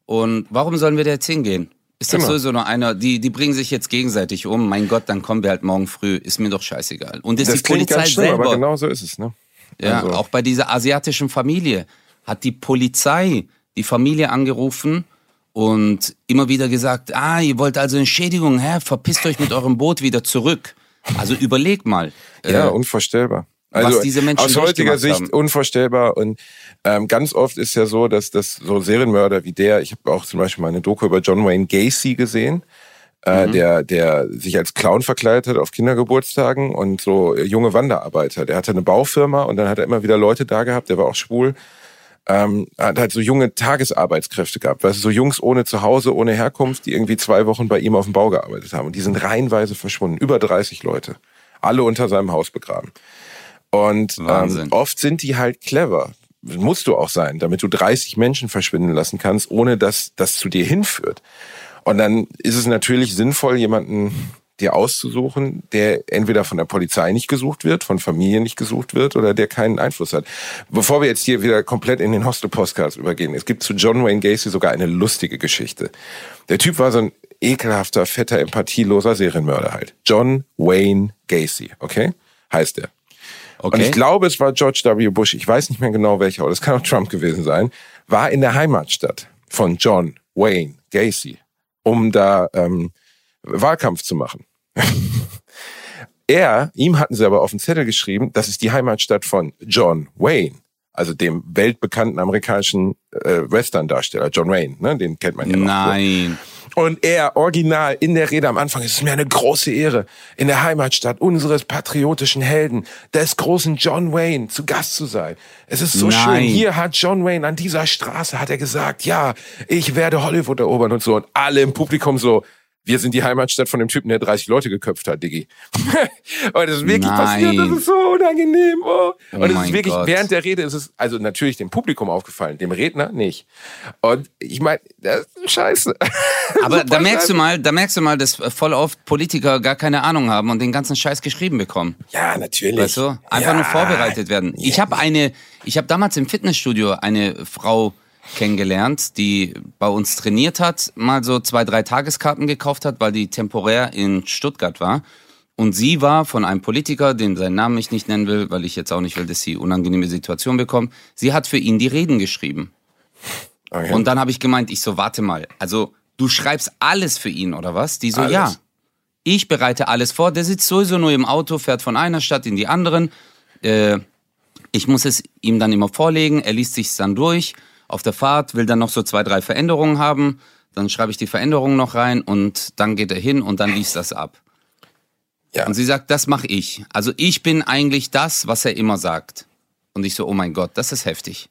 und warum sollen wir da jetzt hingehen? Ist doch Genau. sowieso nur einer, die, die bringen sich jetzt gegenseitig um. Mein Gott, dann kommen wir halt morgen früh. Ist mir doch scheißegal. Und dass Das die Polizei ganz schlimm, selber aber genau so ist es, ne? ja, Also- auch bei dieser asiatischen Familie hat die Polizei die Familie angerufen und immer wieder gesagt, ah, ihr wollt also Entschädigung, hä? Verpisst euch mit eurem Boot wieder zurück. Also überleg mal. Ja, äh, unvorstellbar. was Also diese Menschen aus heutiger Sicht haben. unvorstellbar und ähm, ganz oft ist ja so, dass das so Serienmörder wie der, ich habe auch zum Beispiel mal eine Doku über John Wayne Gacy gesehen, äh, Mhm. der der sich als Clown verkleidet hat auf Kindergeburtstagen und so junge Wanderarbeiter. Der hatte eine Baufirma und dann hat er immer wieder Leute da gehabt, der war auch schwul. Ähm, hat halt so junge Tagesarbeitskräfte gehabt, weißt du, so Jungs ohne Zuhause, ohne Herkunft, die irgendwie zwei Wochen bei ihm auf dem Bau gearbeitet haben. Und die sind reihenweise verschwunden. Über 30 Leute. Alle unter seinem Haus begraben. Und ähm, oft sind die halt clever. Musst du auch sein, damit du 30 Menschen verschwinden lassen kannst, ohne dass das zu dir hinführt. Und dann ist es natürlich sinnvoll, jemanden dir auszusuchen, der entweder von der Polizei nicht gesucht wird, von Familie nicht gesucht wird oder der keinen Einfluss hat. Bevor wir jetzt hier wieder komplett in den Hostel-Podcast übergehen, es gibt zu John Wayne Gacy sogar eine lustige Geschichte. Der Typ war so ein ekelhafter, fetter, empathieloser Serienmörder halt. John Wayne Gacy, okay? Heißt er. Und Okay. ich glaube, es war George W. Bush, ich weiß nicht mehr genau welcher, aber das kann auch Trump gewesen sein, war in der Heimatstadt von John Wayne Gacy, um da ähm, Wahlkampf zu machen. er, ihm hatten sie aber auf den Zettel geschrieben, das ist die Heimatstadt von John Wayne, also dem weltbekannten amerikanischen äh, Western-Darsteller John Wayne, ne? den kennt man ja. Nein. Und er, original, in der Rede am Anfang, es ist mir eine große Ehre, in der Heimatstadt unseres patriotischen Helden, des großen John Wayne, zu Gast zu sein. Es ist so Nein. schön. Hier hat John Wayne an dieser Straße, hat er gesagt, ja, ich werde Hollywood erobern und so. Und alle im Publikum so, wir sind die Heimatstadt von dem Typen, der 30 Leute geköpft hat, Diggi. und das ist wirklich Nein. passiert, das ist so unangenehm. Oh. Oh und es ist wirklich, Gott. während der Rede ist es also natürlich dem Publikum aufgefallen, dem Redner nicht. Und ich meine, das ist scheiße. Aber da merkst du scheiße. mal, da merkst du mal, dass voll oft Politiker gar keine Ahnung haben und den ganzen Scheiß geschrieben bekommen. Ja, natürlich. Weißt du? Einfach ja. nur vorbereitet werden. Ich habe eine, ich habe damals im Fitnessstudio eine Frau kennengelernt, die bei uns trainiert hat, mal so zwei, drei Tageskarten gekauft hat, weil die temporär in Stuttgart war. Und sie war von einem Politiker, den seinen Namen ich nicht nennen will, weil ich jetzt auch nicht will, dass sie unangenehme Situation bekommt. Sie hat für ihn die Reden geschrieben. Okay. Und dann habe ich gemeint, ich so, warte mal, also du schreibst alles für ihn oder was? Die so, Alles. ja. Ich bereite alles vor. Der sitzt sowieso nur im Auto, fährt von einer Stadt in die anderen. Äh, ich muss es ihm dann immer vorlegen. Er liest sich's dann durch. Auf der Fahrt will dann noch so zwei, drei Veränderungen haben. Dann schreibe ich die Veränderungen noch rein und dann geht er hin und dann liest das ab. Ja. Und sie sagt, das mache ich. Also ich bin eigentlich das, was er immer sagt. Und ich so, oh mein Gott, das ist heftig.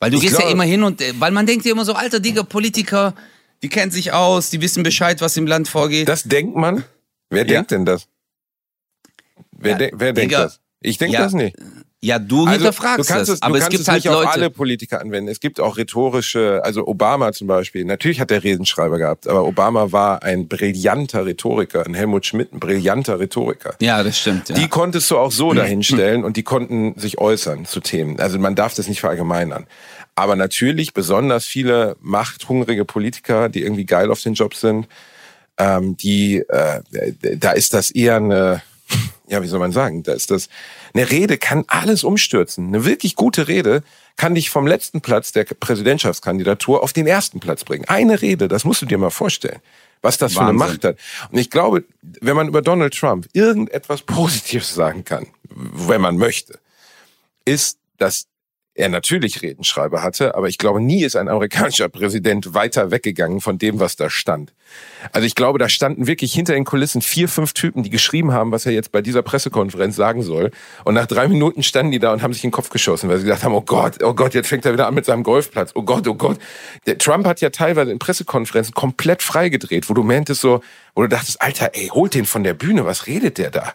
Weil du Ich gehst ja glaub- immer hin und, äh, weil man denkt ja immer so, alter, Digga, Politiker, die kennen sich aus, die wissen Bescheid, was im Land vorgeht. Das denkt man? Wer Ja. denkt denn das? Wer, Ja, de wer denkt Digga. das? Ich denke Ja, das nicht. Ja, du Also, hinterfragst du kannst es, es, aber du es kannst gibt es halt nicht auf Leute. alle Politiker anwenden. Es gibt auch rhetorische, also Obama zum Beispiel. Natürlich hat er Redenschreiber gehabt, aber Obama war ein brillanter Rhetoriker. Ein Helmut Schmidt, ein brillanter Rhetoriker. Ja, das stimmt. Ja. Die konntest du auch so dahinstellen und die konnten sich äußern zu Themen. Also man darf das nicht verallgemeinern. Aber natürlich besonders viele machthungrige Politiker, die irgendwie geil auf den Job sind, ähm, die, äh, da ist das eher eine, ja, wie soll man sagen, da ist das, eine Rede kann alles umstürzen. Eine wirklich gute Rede kann dich vom letzten Platz der Präsidentschaftskandidatur auf den ersten Platz bringen. Eine Rede, das musst du dir mal vorstellen, was das für eine Wahnsinn. Macht hat. Und ich glaube, wenn man über Donald Trump irgendetwas Positives sagen kann, wenn man möchte, ist, dass er natürlich Redenschreiber hatte, aber ich glaube, nie ist ein amerikanischer Präsident weiter weggegangen von dem, was da stand. Also ich glaube, da standen wirklich hinter den Kulissen vier, fünf Typen, die geschrieben haben, was er jetzt bei dieser Pressekonferenz sagen soll. Und nach drei Minuten standen die da und haben sich in den Kopf geschossen, weil sie gesagt haben, oh Gott, oh Gott, jetzt fängt er wieder an mit seinem Golfplatz. Oh Gott, oh Gott. Der Trump hat ja teilweise in Pressekonferenzen komplett freigedreht, wo du meintest so, wo du dachtest, Alter, ey, holt den von der Bühne, was redet der da?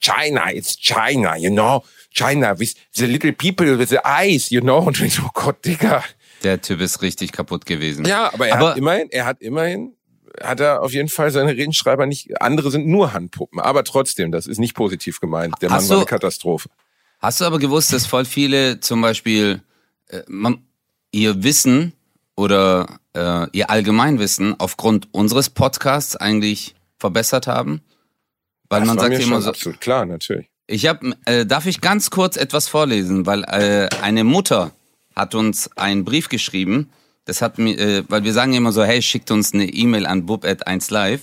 China, it's China, you know. China with the little people with the eyes, you know. Und ich so, oh Gott, Digga. Der Typ ist richtig kaputt gewesen. Ja, aber er Aber- hat immerhin, er hat immerhin, hat er auf jeden Fall seine Redenschreiber nicht, andere sind nur Handpuppen. Aber trotzdem, das ist nicht positiv gemeint. Der Mann Hast war du- eine Katastrophe. Hast du aber gewusst, dass voll viele zum Beispiel äh, man, ihr Wissen oder äh, ihr Allgemeinwissen aufgrund unseres Podcasts eigentlich verbessert haben? Weil Das man war sagt immer schon so, absolut klar, natürlich. Ich habe, äh, darf ich ganz kurz etwas vorlesen, weil äh, eine Mutter hat uns einen Brief geschrieben Das hat mir, äh, weil wir sagen immer so, hey, schickt uns eine E-Mail an bub@1live.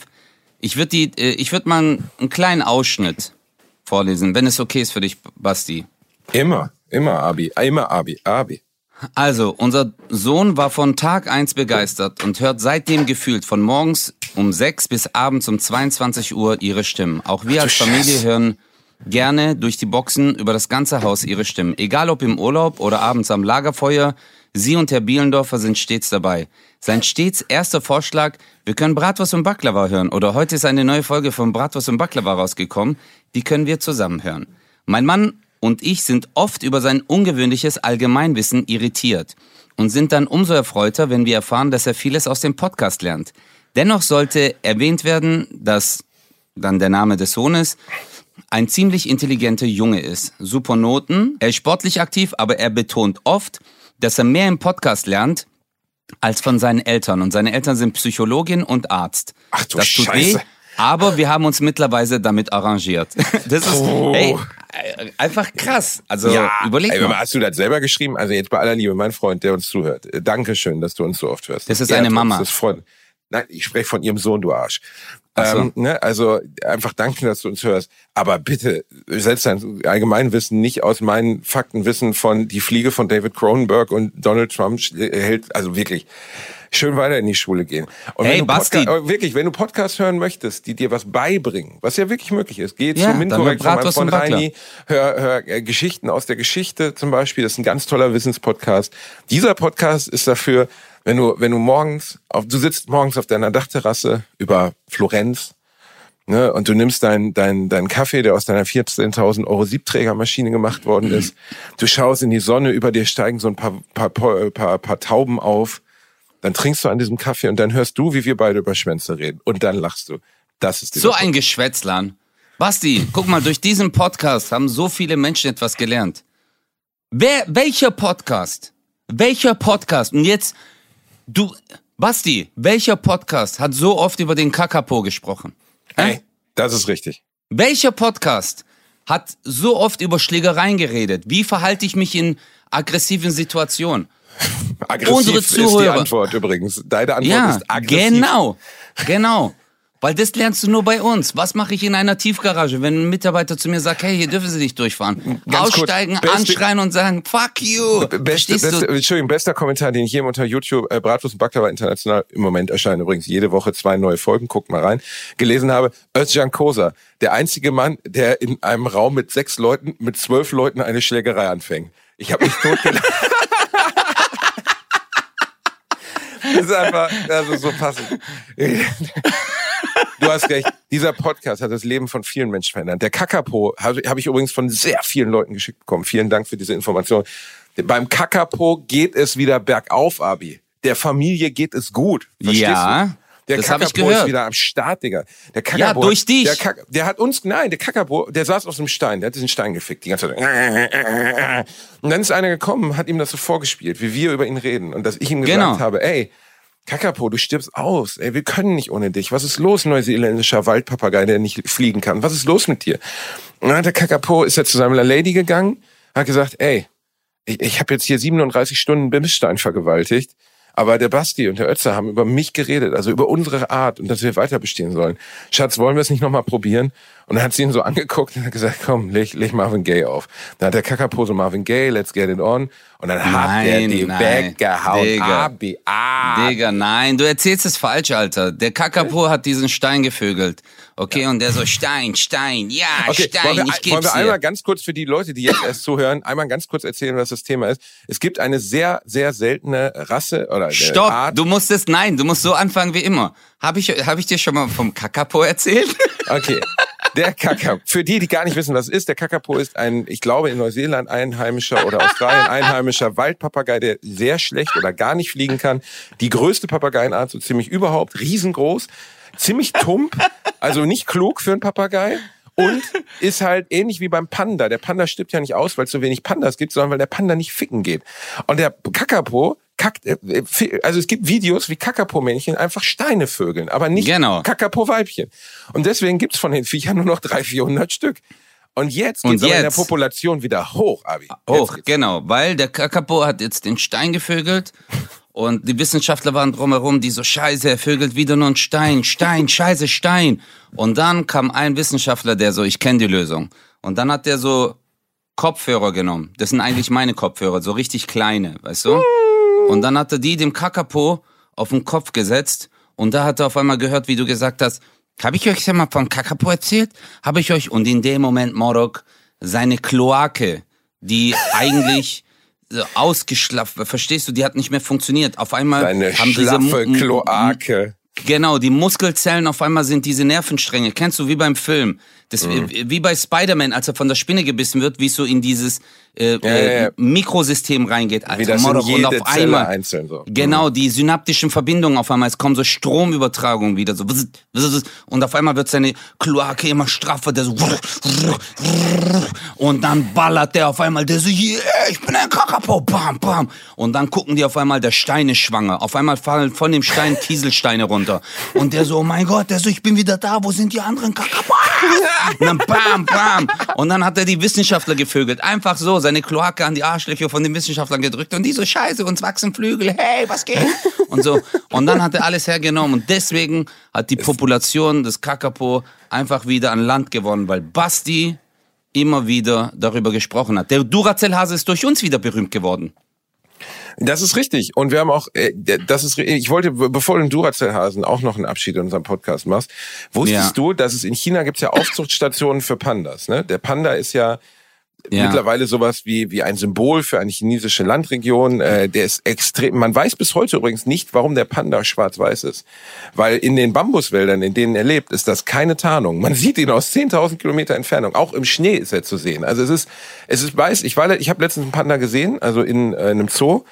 Ich würde die, äh, ich würde mal einen, einen kleinen Ausschnitt vorlesen, wenn es okay ist für dich, Basti. Immer, immer Abi, immer Abi, Abi. Also, unser Sohn war von Tag eins begeistert und hört seitdem gefühlt von morgens um 6 bis abends um 22 Uhr ihre Stimmen. Auch wir als Familie hören gerne durch die Boxen über das ganze Haus ihre Stimmen. Egal ob im Urlaub oder abends am Lagerfeuer, sie und Herr Bielendorfer sind stets dabei. Sein stets erster Vorschlag, wir können Bratwurst und Baklava hören. Oder heute ist eine neue Folge von Bratwurst und Baklava rausgekommen. Die können wir zusammen hören. Mein Mann und ich sind oft über sein ungewöhnliches Allgemeinwissen irritiert und sind dann umso erfreuter, wenn wir erfahren, dass er vieles aus dem Podcast lernt. Dennoch sollte erwähnt werden, dass dann der Name des Sohnes ein ziemlich intelligenter Junge ist. Super Noten, er ist sportlich aktiv, aber er betont oft, dass er mehr im Podcast lernt als von seinen Eltern. Und seine Eltern sind Psychologin und Arzt. Ach du das tut Scheiße. weh, aber wir haben uns mittlerweile damit arrangiert. Das ist, Oh. hey, einfach krass. Also überleg ey, mal. Hast du das selber geschrieben? Also jetzt bei aller Liebe, mein Freund, der uns zuhört. Dankeschön, dass du uns so oft hörst. Das ist eine Mama. Das freut. Nein, ich spreche von ihrem Sohn, du Arsch. So. Ähm, ne, also einfach danke, dass du uns hörst. Aber bitte setz dein Allgemeinwissen nicht aus meinen Faktenwissen von die Fliege von David Cronenberg und Donald Trump sch- hält. Also wirklich schön weiter in die Schule gehen. Und Hey, wenn du Basti. Aber wirklich, wenn du Podcasts hören möchtest, die dir was beibringen, was ja wirklich möglich ist, geh Ja, zu Minkorrekt von Backler. Reini, hör, hör äh, Geschichten aus der Geschichte zum Beispiel. Das ist ein ganz toller Wissenspodcast. Dieser Podcast ist dafür, wenn du, wenn du morgens, auf, du sitzt morgens auf deiner Dachterrasse über Florenz, ne, und du nimmst deinen dein, dein Kaffee, der aus deiner 14.000 Euro Siebträgermaschine gemacht worden ist. Du schaust in die Sonne, über dir steigen so ein paar, paar, paar, paar, paar Tauben auf. Dann trinkst du an diesem Kaffee und dann hörst du, wie wir beide über Schwänze reden. Und dann lachst du. Das ist So dieser ein Geschwätzlern. Basti, guck mal, durch diesen Podcast haben so viele Menschen etwas gelernt. Wer, welcher Podcast? Welcher Podcast? Und jetzt, du, Basti, welcher Podcast hat so oft über den Kakapo gesprochen? Hey, das ist richtig. Welcher Podcast hat so oft über Schlägereien geredet? Wie verhalte ich mich in aggressiven Situationen? Aggressiv Unsere ist die Zuhörer. Antwort übrigens. Deine Antwort Ja, ist aggressiv. genau, genau. Weil das lernst du nur bei uns. Was mache ich in einer Tiefgarage, wenn ein Mitarbeiter zu mir sagt, hey, hier dürfen Sie nicht durchfahren? Ganz Aussteigen, beste- anschreien und sagen, fuck you. Beste, beste? Entschuldigung, bester Kommentar, den ich hier unter YouTube, äh, Bratwurst und Baklava International, im Moment erscheinen übrigens jede Woche zwei neue Folgen, guckt mal rein, gelesen habe, Özcan Kosa, der einzige Mann, der in einem Raum mit sechs Leuten, mit zwölf Leuten eine Schlägerei anfängt. Ich habe mich totgelacht. Das ist einfach, also so passend. Du hast recht. Dieser Podcast hat das Leben von vielen Menschen verändert. Der Kakapo habe hab ich übrigens von sehr vielen Leuten geschickt bekommen. Vielen Dank für diese Information. Beim Kakapo geht es wieder bergauf, Abi. Der Familie geht es gut. Verstehst Ja, du? Der das Kakapo ist wieder am Start, Digga. Der Kakapo durch hat, dich. Der, Kak der hat uns, nein, der Kakapo, der saß auf einem Stein, der hat diesen Stein gefickt, die ganze Zeit. Und dann ist einer gekommen, hat ihm das so vorgespielt, wie wir über ihn reden. Und dass ich ihm gesagt Genau. habe, ey, Kakapo, du stirbst aus. Ey, wir können nicht ohne dich. Was ist los, neuseeländischer Waldpapagei, der nicht fliegen kann? Was ist los mit dir? Und dann hat der Kakapo, ist er zu seiner Lady gegangen, hat gesagt, ey, ich, ich habe jetzt hier 37 Stunden Bimsstein vergewaltigt, aber der Basti und der Ötzer haben über mich geredet, also über unsere Art und dass wir weiter bestehen sollen. Schatz, wollen wir es nicht nochmal probieren? Und dann hat sie ihn so angeguckt und hat gesagt, komm, leg, leg Marvin Gaye auf. Dann hat der Kakapo so Marvin Gaye, let's get it on. Und dann hat er Nein, die nein. weggehauen. Digga. Abi, ah. Digga, nein, du erzählst es falsch, Alter. Der Kakapo hat diesen Stein gevögelt. Okay, und der so, Stein, Stein, ja, Okay, Stein, wollen wir, ich wollen geb's wir einmal ganz kurz für die Leute, die jetzt erst zuhören, einmal ganz kurz erzählen, was das Thema ist. Es gibt eine sehr, sehr seltene Rasse oder Stopp, Art. du musst es, nein, du musst so anfangen wie immer. Habe ich, hab ich dir schon mal vom Kakapo erzählt? Okay. Der Kakapo. Für die, die gar nicht wissen, was es ist, der Kakapo ist ein, ich glaube, in Neuseeland einheimischer oder Australien einheimischer Waldpapagei, der sehr schlecht oder gar nicht fliegen kann. Die größte Papageienart, so ziemlich überhaupt, riesengroß, ziemlich tump, also nicht klug für einen Papagei. Und ist halt ähnlich wie beim Panda. Der Panda stirbt ja nicht aus, weil es so wenig Pandas gibt, sondern weil der Panda nicht ficken geht. Und der Kakapo kackt, äh, also es gibt Videos, wie Kakapo-Männchen einfach Steine vögeln, aber nicht Genau. Kakapo-Weibchen. Und deswegen gibt's von den Viechern nur noch 300, 400 Stück. Und jetzt geht's aber in der? Population wieder hoch, Abi. Hoch, genau, weil der Kakapo hat jetzt den Stein gevögelt Und die Wissenschaftler waren drumherum, die so, scheiße, er vögelt wieder nur ein Stein, Stein, scheiße, Stein. Und dann kam ein Wissenschaftler, der so, ich kenne die Lösung. Und dann hat der so Kopfhörer genommen. Das sind eigentlich meine Kopfhörer, so richtig kleine, weißt du? Und dann hat er die dem Kakapo auf den Kopf gesetzt und da hat er auf einmal gehört, wie du gesagt hast, habe ich euch ja mal von Kakapo erzählt? Habe ich euch und in dem Moment Morok seine Kloake, die eigentlich ausgeschlafft, verstehst du, die hat nicht mehr funktioniert. Auf einmal Seine haben diese schlaffe Mu- Kloake. Genau, die Muskelzellen auf einmal sind diese Nervenstränge. Kennst du wie beim Film? Das, Mhm. wie- bei Spider-Man, als er von der Spinne gebissen wird, wie es so in dieses äh, ja, äh, ja. Mikrosystem reingeht. Alter, Wie das Mordor. und auf einmal, einzeln so. Mhm. Genau, die synaptischen Verbindungen auf einmal. Es kommen so Stromübertragungen wieder. So, und auf einmal wird seine Kloake immer straffer. Der so, und dann ballert der auf einmal. Der so, yeah, ich bin ein Kakapo. Bam, bam. Und dann gucken die auf einmal, der Stein ist schwanger. Auf einmal fallen von dem Stein Kieselsteine runter. Und der so, oh mein Gott, der so, ich bin wieder da. Wo sind die anderen Kakapo? Und dann bam, bam. Und dann hat er die Wissenschaftler gevögelt. Einfach so, seine Kloake an die Arschlöcher von den Wissenschaftlern gedrückt. Und die so, scheiße, uns wachsen Flügel. Hey, was geht? Und so. Und dann hat er alles hergenommen. Und deswegen hat die Population des Kakapo einfach wieder an Land gewonnen, weil Basti immer wieder darüber gesprochen hat. Der Duracell-Hase ist durch uns wieder berühmt geworden. Das ist richtig. Und wir haben auch, äh, das ist, ich wollte, be- bevor du den Duracell-Hasen auch noch einen Abschied in unserem Podcast machst, wusstest Ja. du, dass es in China gibt's ja Aufzuchtstationen für Pandas, ne? Der Panda ist ja, Ja. mittlerweile sowas wie, wie ein Symbol für eine chinesische Landregion. Äh, der ist extrem, man weiß bis heute übrigens nicht, warum der Panda schwarz-weiß ist. Weil in den Bambuswäldern, in denen er lebt, ist das keine Tarnung. Man sieht ihn aus 10.000 Kilometer Entfernung. Auch im Schnee ist er zu sehen. Also es ist, es ist weiß, ich war, ich habe letztens einen Panda gesehen, also in, äh, in einem Zoo.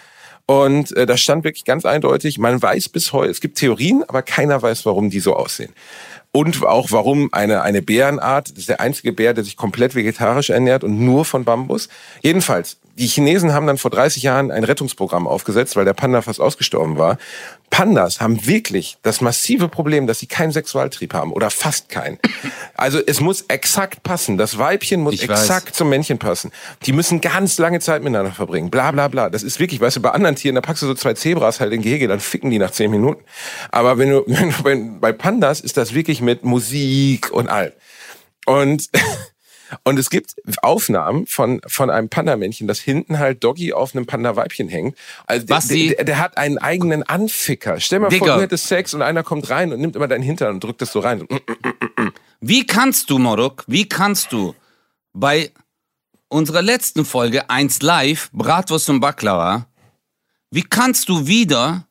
Und äh, da stand wirklich ganz eindeutig, man weiß bis heute, es gibt Theorien, aber keiner weiß, warum die so aussehen. Und auch warum eine, eine Bärenart, das ist der einzige Bär, der sich komplett vegetarisch ernährt und nur von Bambus. Jedenfalls, die Chinesen haben dann vor 30 Jahren ein Rettungsprogramm aufgesetzt, weil der Panda fast ausgestorben war. Pandas haben wirklich das massive Problem, dass sie keinen Sexualtrieb haben oder fast keinen. Also es muss exakt passen. Das Weibchen muss Ich weiß. exakt zum Männchen passen. Die müssen ganz lange Zeit miteinander verbringen. Bla bla bla. Das ist wirklich, weißt du, bei anderen Tieren, da packst du so zwei Zebras halt in Gehege, dann ficken die nach zehn Minuten. Aber wenn du, wenn du bei, bei Pandas ist das wirklich mit Musik und allem. Und und es gibt Aufnahmen von, von einem Panda-Männchen, das hinten halt Doggy auf einem Panda-Weibchen hängt. Also der, Basti. der, der hat einen eigenen Anficker. Stell mal vor, Digga. du hättest Sex und einer kommt rein und nimmt immer deinen Hintern und drückt das so rein. Wie kannst du, Morok, wie kannst du bei unserer letzten Folge 1 Live, Bratwurst und Baklava, wie kannst du wieder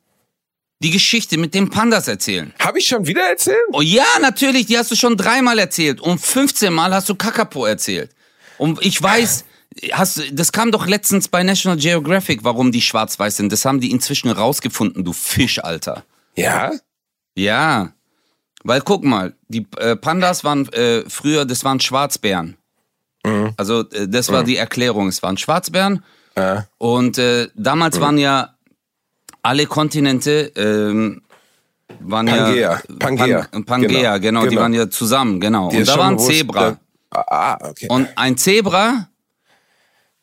die Geschichte mit den Pandas erzählen? Habe ich schon wieder erzählt? Oh ja, natürlich, die hast du schon dreimal erzählt und 15 Mal hast du Kakapo erzählt. Und ich weiß, hast, du- das kam doch letztens bei National Geographic, warum die schwarz-weiß sind. Das haben die inzwischen rausgefunden, du Fisch, Alter. Ja. Ja, weil guck mal, die äh, Pandas waren äh, früher, das waren Schwarzbären. Also äh, das war die Erklärung, es waren Schwarzbären. Und äh, damals waren ja alle Kontinente ähm, waren Pangea. ja Pangea. Pan, Pangea, genau, Genau. die Genau. waren ja zusammen, genau. Dir Und da schon war ein bewusst, Zebra. da- Ah, okay. Und ein Zebra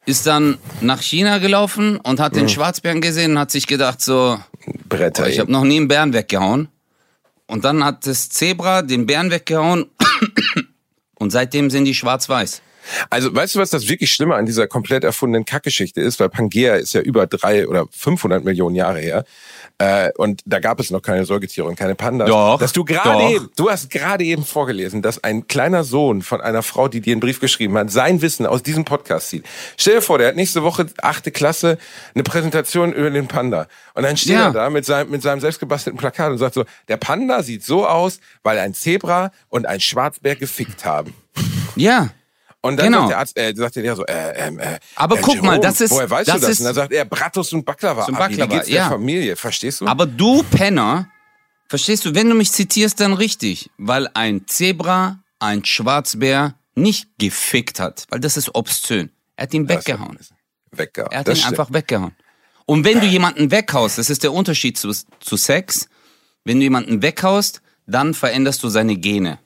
ist dann nach China gelaufen und hat Mhm. den Schwarzbären gesehen und hat sich gedacht so, Bretter. Boah, ich habe noch nie einen Bären weggehauen. Und dann hat das Zebra den Bären weggehauen und seitdem sind die schwarz-weiß. Also, weißt du, was das wirklich Schlimme an dieser komplett erfundenen Kackgeschichte ist? Weil Pangea ist ja über drei oder 500 Millionen Jahre her. Äh, und da gab es noch keine Säugetiere und keine Pandas. Doch, Dass du gerade eben, du hast gerade eben vorgelesen, dass ein kleiner Sohn von einer Frau, die dir einen Brief geschrieben hat, sein Wissen aus diesem Podcast zieht. Stell dir vor, der hat nächste Woche, achte Klasse, eine Präsentation über den Panda. Und dann steht Ja. er da mit seinem, mit seinem selbstgebastelten Plakat und sagt so, der Panda sieht so aus, weil ein Zebra und ein Schwarzbär gefickt haben. Ja. Und dann Genau. sagt der Arzt, äh, sagt der so, äh, ähm, äh, Aber äh, guck mal, Jerome, das ist- woher weißt das du das? ist- Und dann sagt er, Bratwurst und Baklava. Zum Abi, Baklava, Wie geht's der ja. Familie? Verstehst du? Aber du, Penner, verstehst du, wenn du mich zitierst, dann richtig. Weil ein Zebra, ein Schwarzbär nicht gefickt hat. Weil das ist obszön. Er hat ihn weggehauen. Weggehauen. Er hat Das ihn stimmt. einfach weggehauen. Und wenn du jemanden weghaust, das ist der Unterschied zu, zu Sex, wenn du jemanden weghaust, dann veränderst du seine Gene.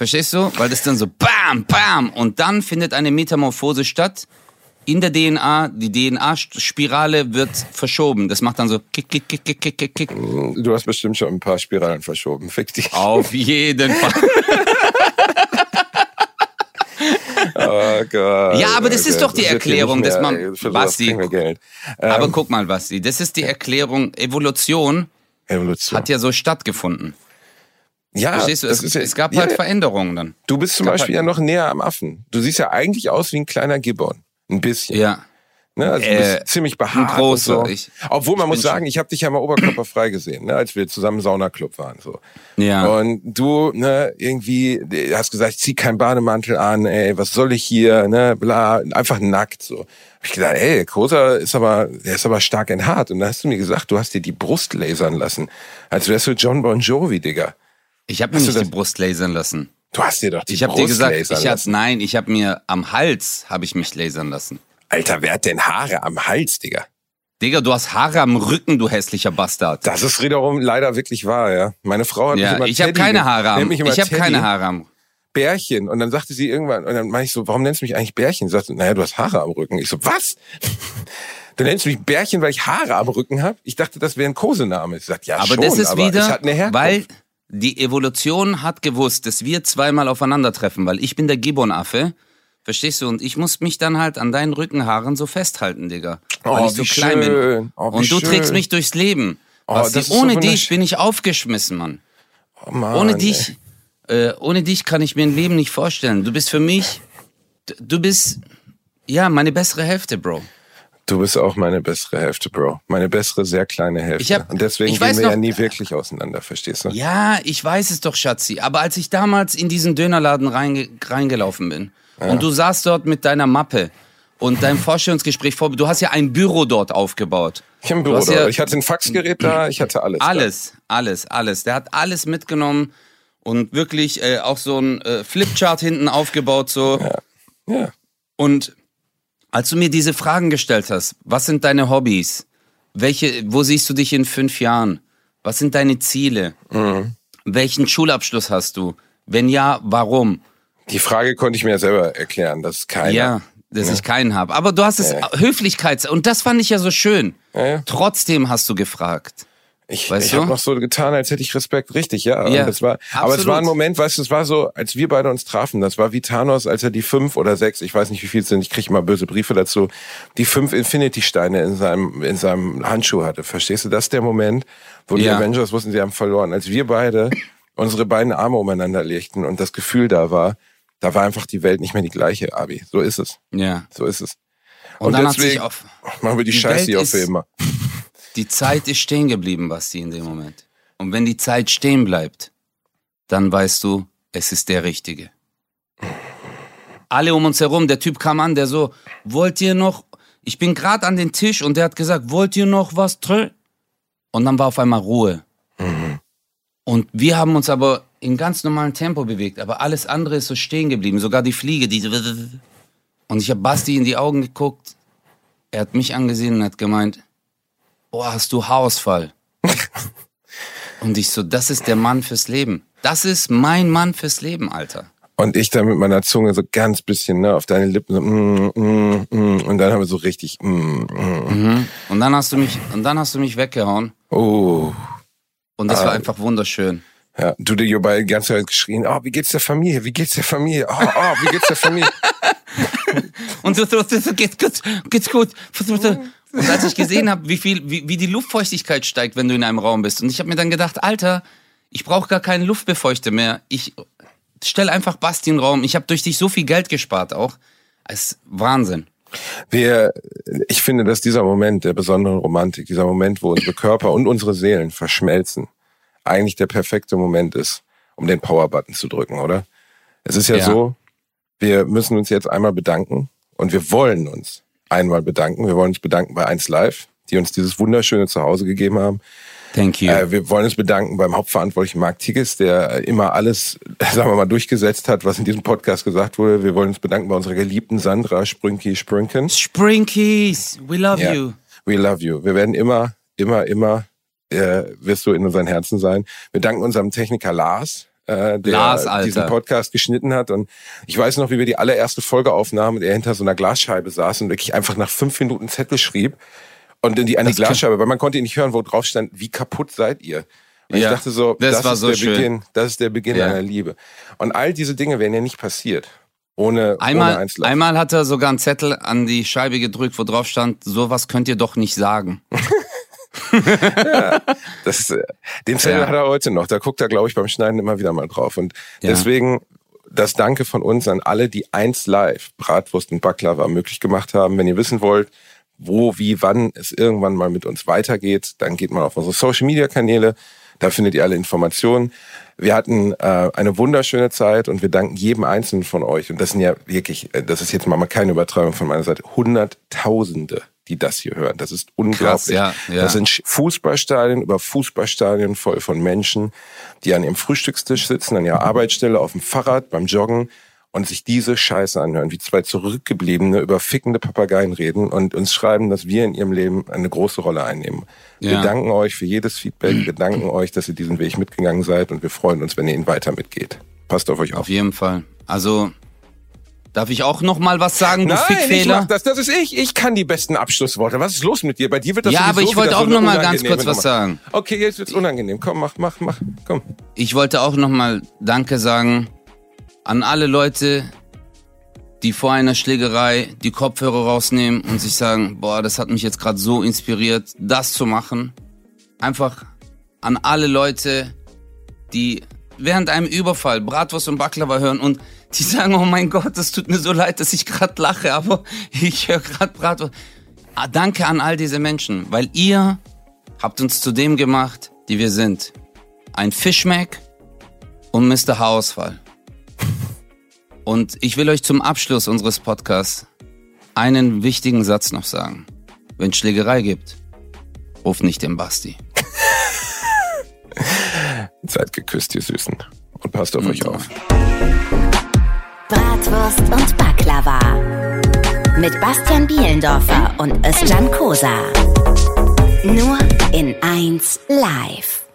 Verstehst du? Weil das dann so bam, bam und dann findet eine Metamorphose statt in der DNA, die DNA-Spirale wird verschoben. Das macht dann so kick, kick, kick, kick, kick, kick, kick. Du hast bestimmt schon ein paar Spiralen verschoben. Fick dich. Auf jeden Fall. Oh Gott. Ja, aber das ist doch die Erklärung, dass man- Basti. Geld. Ähm, Aber guck mal, Basti, das ist die Erklärung. Evolution Evolution. hat ja so stattgefunden. Ja, Verstehst du? Es, ja, es gab halt ja. Veränderungen dann. Du bist zum Beispiel halt- ja noch näher am Affen. Du siehst ja eigentlich aus wie ein kleiner Gibbon. Ein bisschen. Ja. Ne? Also du Äh, bist ziemlich behaart. ein großer. So. Ich- Obwohl man muss sagen, ich habe dich ja mal oberkörperfrei gesehen, ne? als wir zusammen im Saunaclub waren. So. Ja. Und du, ne, irgendwie, äh, hast gesagt, ich zieh keinen Bademantel an, ey, was soll ich hier, ne, bla, einfach nackt, so. Hab ich gedacht, ey, Kosa ist aber, der ist aber stark enthaart. Und da hast du mir gesagt, du hast dir die Brust lasern lassen. Als wärst du John Bon Jovi, Digga. Ich habe mir nicht die Brust lasern lassen. Du hast dir doch die Ich habe Brust dir gesagt, lasern ich hab, lassen. nein, ich habe mir am Hals habe ich mich lasern lassen. Alter, wer hat denn Haare am Hals, Digga? Digga, du hast Haare am Rücken, du hässlicher Bastard. Das ist wiederum leider wirklich wahr, ja. Meine Frau hat mich ja, immer ich habe keine Haare am. mich Ich habe keine Haare am. Bärchen. Und dann sagte sie irgendwann, und dann meine ich so, warum nennst du mich eigentlich Bärchen? Sie sagte, naja, du hast Haare am Rücken. Ich so, was? Du nennst mich Bärchen, weil ich Haare am Rücken habe? Ich dachte, das wäre ein Kosename. Ich sagte, ja Aber schon, das ist aber wieder, es hat eine Herkunft. weil die Evolution hat gewusst, dass wir zweimal aufeinandertreffen, weil ich bin der Gibbonaffe. Verstehst du? Und ich muss mich dann halt an deinen Rückenhaaren so festhalten, Digga. Weil Oh, ich so wie klein schön. bin. Oh, Und du schön. trägst mich durchs Leben. Oh, das ist so ohne dich bin ich aufgeschmissen, Mann. oh Mann, Ohne dich, äh, ohne dich kann ich mir ein Leben nicht vorstellen. Du bist für mich, du bist, ja, meine bessere Hälfte, Bro. Du bist auch meine bessere Hälfte, Bro. Meine bessere, sehr kleine Hälfte. Ich hab- Und deswegen ich gehen wir ja noch- nie wirklich auseinander, verstehst du? Ja, ich weiß es doch, Schatzi. Aber als ich damals in diesen Dönerladen reinge reingelaufen bin und du saßt dort mit deiner Mappe und deinem Vorstellungsgespräch vor, du hast ja ein Büro dort aufgebaut. Ich habe ein Büro da. ja- Ich hatte ein Faxgerät da, ich hatte alles. Alles, alles, alles. Der hat alles mitgenommen und wirklich äh, auch so ein äh, Flipchart hinten aufgebaut so. Da. Ja. Und als du mir diese Fragen gestellt hast, was sind deine Hobbys? Welche, wo siehst du dich in fünf Jahren? Was sind deine Ziele? Mhm. Welchen Schulabschluss hast du? Wenn ja, warum? Die Frage konnte ich mir ja selber erklären, dass keiner. Ja, dass ich keinen habe. Aber du hast es Höflichkeits und das fand ich ja so schön. Ja, ja. Trotzdem hast du gefragt. Ich, Weißt ich habe noch so getan, als hätte ich Respekt. Richtig, ja. Ja, Und das war, aber es war ein Moment, weißt du, es war so, als wir beide uns trafen, das war wie Thanos, als er die fünf oder sechs, ich weiß nicht, wie viel es sind, ich kriege immer böse Briefe dazu, die fünf Infinity-Steine in seinem, in seinem Handschuh hatte. Verstehst du? Das ist der Moment, wo die Ja. Avengers wussten, sie haben verloren. Als wir beide unsere beiden Arme umeinander legten und das Gefühl da war, da war einfach die Welt nicht mehr die gleiche, Abi. So ist es. Ja. So ist es. Und, sich auf machen wir die, die Scheiße hier ist- für immer. Die Zeit ist stehen geblieben, Basti, in dem Moment. Und wenn die Zeit stehen bleibt, dann weißt du, es ist der Richtige. Alle um uns herum, der Typ kam an, der so, wollt ihr noch, ich bin gerade an den Tisch und der hat gesagt, wollt ihr noch was trinken? Und dann war auf einmal Ruhe. Und wir haben uns aber in ganz normalem Tempo bewegt, aber alles andere ist so stehen geblieben, sogar die Fliege, die und ich habe Basti in die Augen geguckt, er hat mich angesehen und hat gemeint, oh, hast du Haarausfall? und ich so, das ist der Mann fürs Leben. Das ist mein Mann fürs Leben, Alter. Und ich dann mit meiner Zunge so ganz bisschen ne, auf deine Lippen so, mm, mm, mm, und dann haben wir so richtig, mm, mm. Und dann hast du mich, und dann hast du mich weggehauen. oh. Und das Ah. war einfach wunderschön. Ja, du dir hierbei die ganze Zeit geschrien, oh, wie geht's der Familie, wie geht's der Familie, oh, oh, wie geht's der Familie. Und so, so, so, so geht's gut, geht's gut. Und als ich gesehen habe, wie viel, wie, wie die Luftfeuchtigkeit steigt, wenn du in einem Raum bist, und ich habe mir dann gedacht, Alter, ich brauche gar keinen Luftbefeuchter mehr. Ich stell einfach Basti in den Raum. Ich habe durch dich so viel Geld gespart auch. Es ist Wahnsinn. Wir, ich finde, dass dieser Moment der besonderen Romantik, dieser Moment, wo unsere Körper und unsere Seelen verschmelzen, eigentlich der perfekte Moment ist, um den Power-Button zu drücken, oder? Es ist ja, Ja. so, wir müssen uns jetzt einmal bedanken und wir wollen uns einmal bedanken. Wir wollen uns bedanken bei 1 Live, die uns dieses wunderschöne Zuhause gegeben haben. Thank you. Äh, wir wollen uns bedanken beim Hauptverantwortlichen Marc Tigges, der immer alles, sagen wir mal, durchgesetzt hat, was in diesem Podcast gesagt wurde. Wir wollen uns bedanken bei unserer geliebten Sandra Sprünki Sprünken. Sprinkies, we love Ja. you. We love you. Wir werden immer, immer, immer, äh, wirst du in unseren Herzen sein. Wir danken unserem Techniker Lars, äh, der Lars, diesen Podcast geschnitten hat. Und ich weiß noch, wie wir die allererste Folge aufnahmen und er hinter so einer Glasscheibe saß und wirklich einfach nach fünf Minuten Zettel schrieb und in die, an die Das Glasscheibe, weil man konnte ihn nicht hören, wo drauf stand, wie kaputt seid ihr? Und Ja, ich dachte so, das das, war ist so der schön. Beginn, das ist der Beginn Ja. einer Liebe. Und all diese Dinge wären ja nicht passiert. Ohne, ohne Einmal, Einzel. einmal hat er sogar einen Zettel an die Scheibe gedrückt, wo drauf stand, sowas könnt ihr doch nicht sagen. Das ist, äh, den Zettel Ja. hat er heute noch. Da guckt er, glaube ich, beim Schneiden immer wieder mal drauf. Und Ja. deswegen das Danke von uns an alle, die eins live Bratwurst und Baklava möglich gemacht haben. Wenn ihr wissen wollt, wo, wie, wann es irgendwann mal mit uns weitergeht, dann geht mal auf unsere Social Media Kanäle. Da findet ihr alle Informationen. Wir hatten äh, eine wunderschöne Zeit und wir danken jedem Einzelnen von euch. Und das sind ja wirklich, äh, das ist jetzt mal keine Übertreibung von meiner Seite, Hunderttausende, die das hier hören. Das ist unglaublich. ja, ja. Das sind Fußballstadien über Fußballstadien voll von Menschen, die an ihrem Frühstückstisch sitzen, an ihrer Arbeitsstelle, auf dem Fahrrad, beim Joggen und sich diese Scheiße anhören, wie zwei Zurückgebliebene über fickende Papageien reden und uns schreiben, dass wir in ihrem Leben eine große Rolle einnehmen. Wir Ja. danken euch für jedes Feedback, wir danken euch, dass ihr diesen Weg mitgegangen seid und wir freuen uns, wenn ihr ihn weiter mitgeht. Passt auf euch auf. Auf jeden Fall. Also, darf ich auch noch mal was sagen, du Nein, ich Fickfehler? mach das. Das ist ich. Ich kann die besten Abschlussworte. Was ist los mit dir? Bei dir wird das Ja, aber ich wollte auch so noch mal ganz kurz was sagen. Okay, jetzt wird's unangenehm. Komm, mach, mach, mach. Komm. Ich wollte auch noch mal Danke sagen an alle Leute, die vor einer Schlägerei die Kopfhörer rausnehmen und sich sagen, boah, das hat mich jetzt gerade so inspiriert, das zu machen. Einfach an alle Leute, die während einem Überfall Bratwurst und Baklava hören und die sagen, oh mein Gott, es tut mir so leid, dass ich gerade lache, aber ich höre gerade Bratwurst. Ah, danke an all diese Menschen, weil ihr habt uns zu dem gemacht, die wir sind. Ein Fischmeck und Mr. Haarausfall. Und ich will euch zum Abschluss unseres Podcasts einen wichtigen Satz noch sagen. Wenn Schlägerei gibt, ruft nicht den Basti. Seid geküsst, ihr Süßen. Und passt auf euch auf. Bratwurst und Baklava. Mit Bastian Bielendorfer und Özcan Kosa. Nur in 1 live.